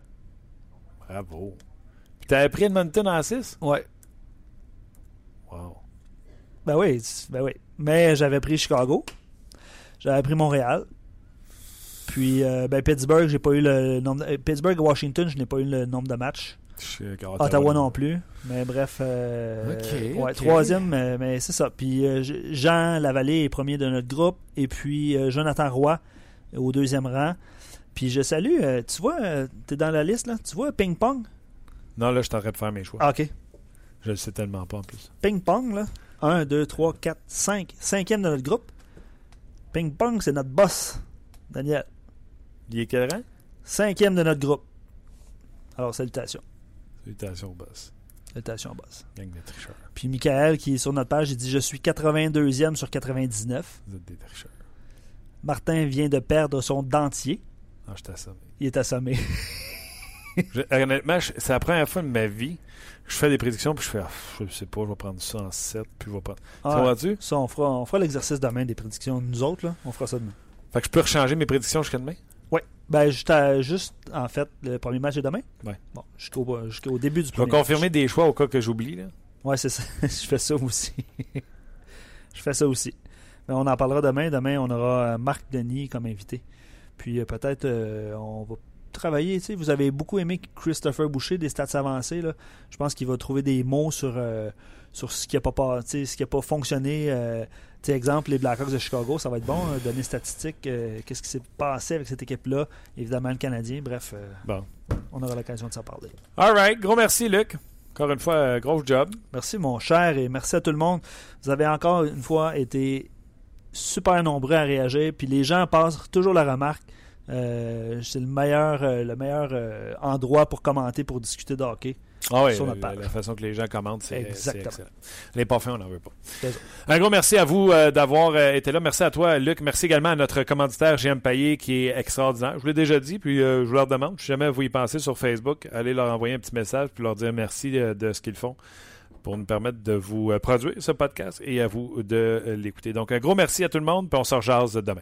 Bravo. Puis t'avais pris Edmonton en 6? Ouais. Wow. Ben oui, ben oui. Mais j'avais pris Chicago. J'avais pris Montréal. Puis euh, ben Pittsburgh, j'ai pas eu le nombre. de- euh, Pittsburgh et Washington, je n'ai pas eu le nombre de matchs. Avec Ottawa, non plus. Mais bref. euh, Ok, ouais, troisième, mais, mais c'est ça. Puis euh, Jean Lavallée est premier de notre groupe. Et puis euh, Jonathan Roy au deuxième rang. Puis je salue, tu vois, euh, t'es dans la liste là? Tu vois Ping Pong? Non, là, je train de faire mes choix. Ah, ok. Je le sais tellement pas en plus. Ping Pong, là. 1, 2, 3, 4, 5. Cinquième de notre groupe. Ping Pong, c'est notre boss, Daniel. Il est quel rang? Cinquième de notre groupe. Alors, salutations. Salutations, boss. Salutations, boss. Gang de tricheurs. Puis Michael, qui est sur notre page, il dit Je suis 82e sur 99. Vous êtes des tricheurs. Martin vient de perdre son dentier. Ah, je t'assomme. Il est assommé. Je- honnêtement, je- c'est la première fois de ma vie je fais des prédictions puis je fais ah, je sais pas, je vais prendre ça en 7 puis je vais prendre. Ah, Ça va-tu? ça, on fera, on fera l'exercice demain des prédictions. Nous autres, là, on fera ça demain. Fait que je peux rechanger mes prédictions jusqu'à demain? Ben, juste, à- juste, en fait, le premier match est demain? Ouais. Bon, jusqu'au jusqu'au début du Je vais premier confirmer match. des choix au cas que j'oublie. là. Ouais, c'est ça. je fais ça aussi. je fais ça aussi. Mais on en parlera demain. Demain, on aura euh, Marc Denis comme invité. Puis euh, peut-être euh, on va travailler. Tu sais, vous avez beaucoup aimé Christopher Boucher des stats avancés. Là. Je pense qu'il va trouver des mots sur, euh, sur ce qui n'a pas, ce qui a pas fonctionné. Euh, exemple, les Blackhawks de Chicago, ça va être bon, hein, donner statistiques, euh, qu'est-ce qui s'est passé avec cette équipe-là, évidemment le Canadien, bref, bon. on aura l'occasion de s'en parler. All right, gros merci Luc. Encore une fois, gros job. Merci mon cher et merci à tout le monde. Vous avez encore une fois été super nombreux à réagir, puis les gens passent toujours la remarque. Euh, c'est le meilleur, euh, le meilleur euh, endroit pour commenter, pour discuter de hockey. Ah oui, la, façon que les gens commentent, c'est excellent. Les parfaits, on n'en veut pas. Un gros merci à vous d'avoir été là. Merci à toi, Luc. Merci également à notre commanditaire, GM Payet, qui est extraordinaire. Je vous l'ai déjà dit, puis je vous leur demande, si jamais vous y pensez sur Facebook, allez leur envoyer un petit message, puis leur dire merci de ce qu'ils font pour nous permettre de vous produire ce podcast et à vous de l'écouter. Donc, un gros merci à tout le monde, puis on se rejase demain.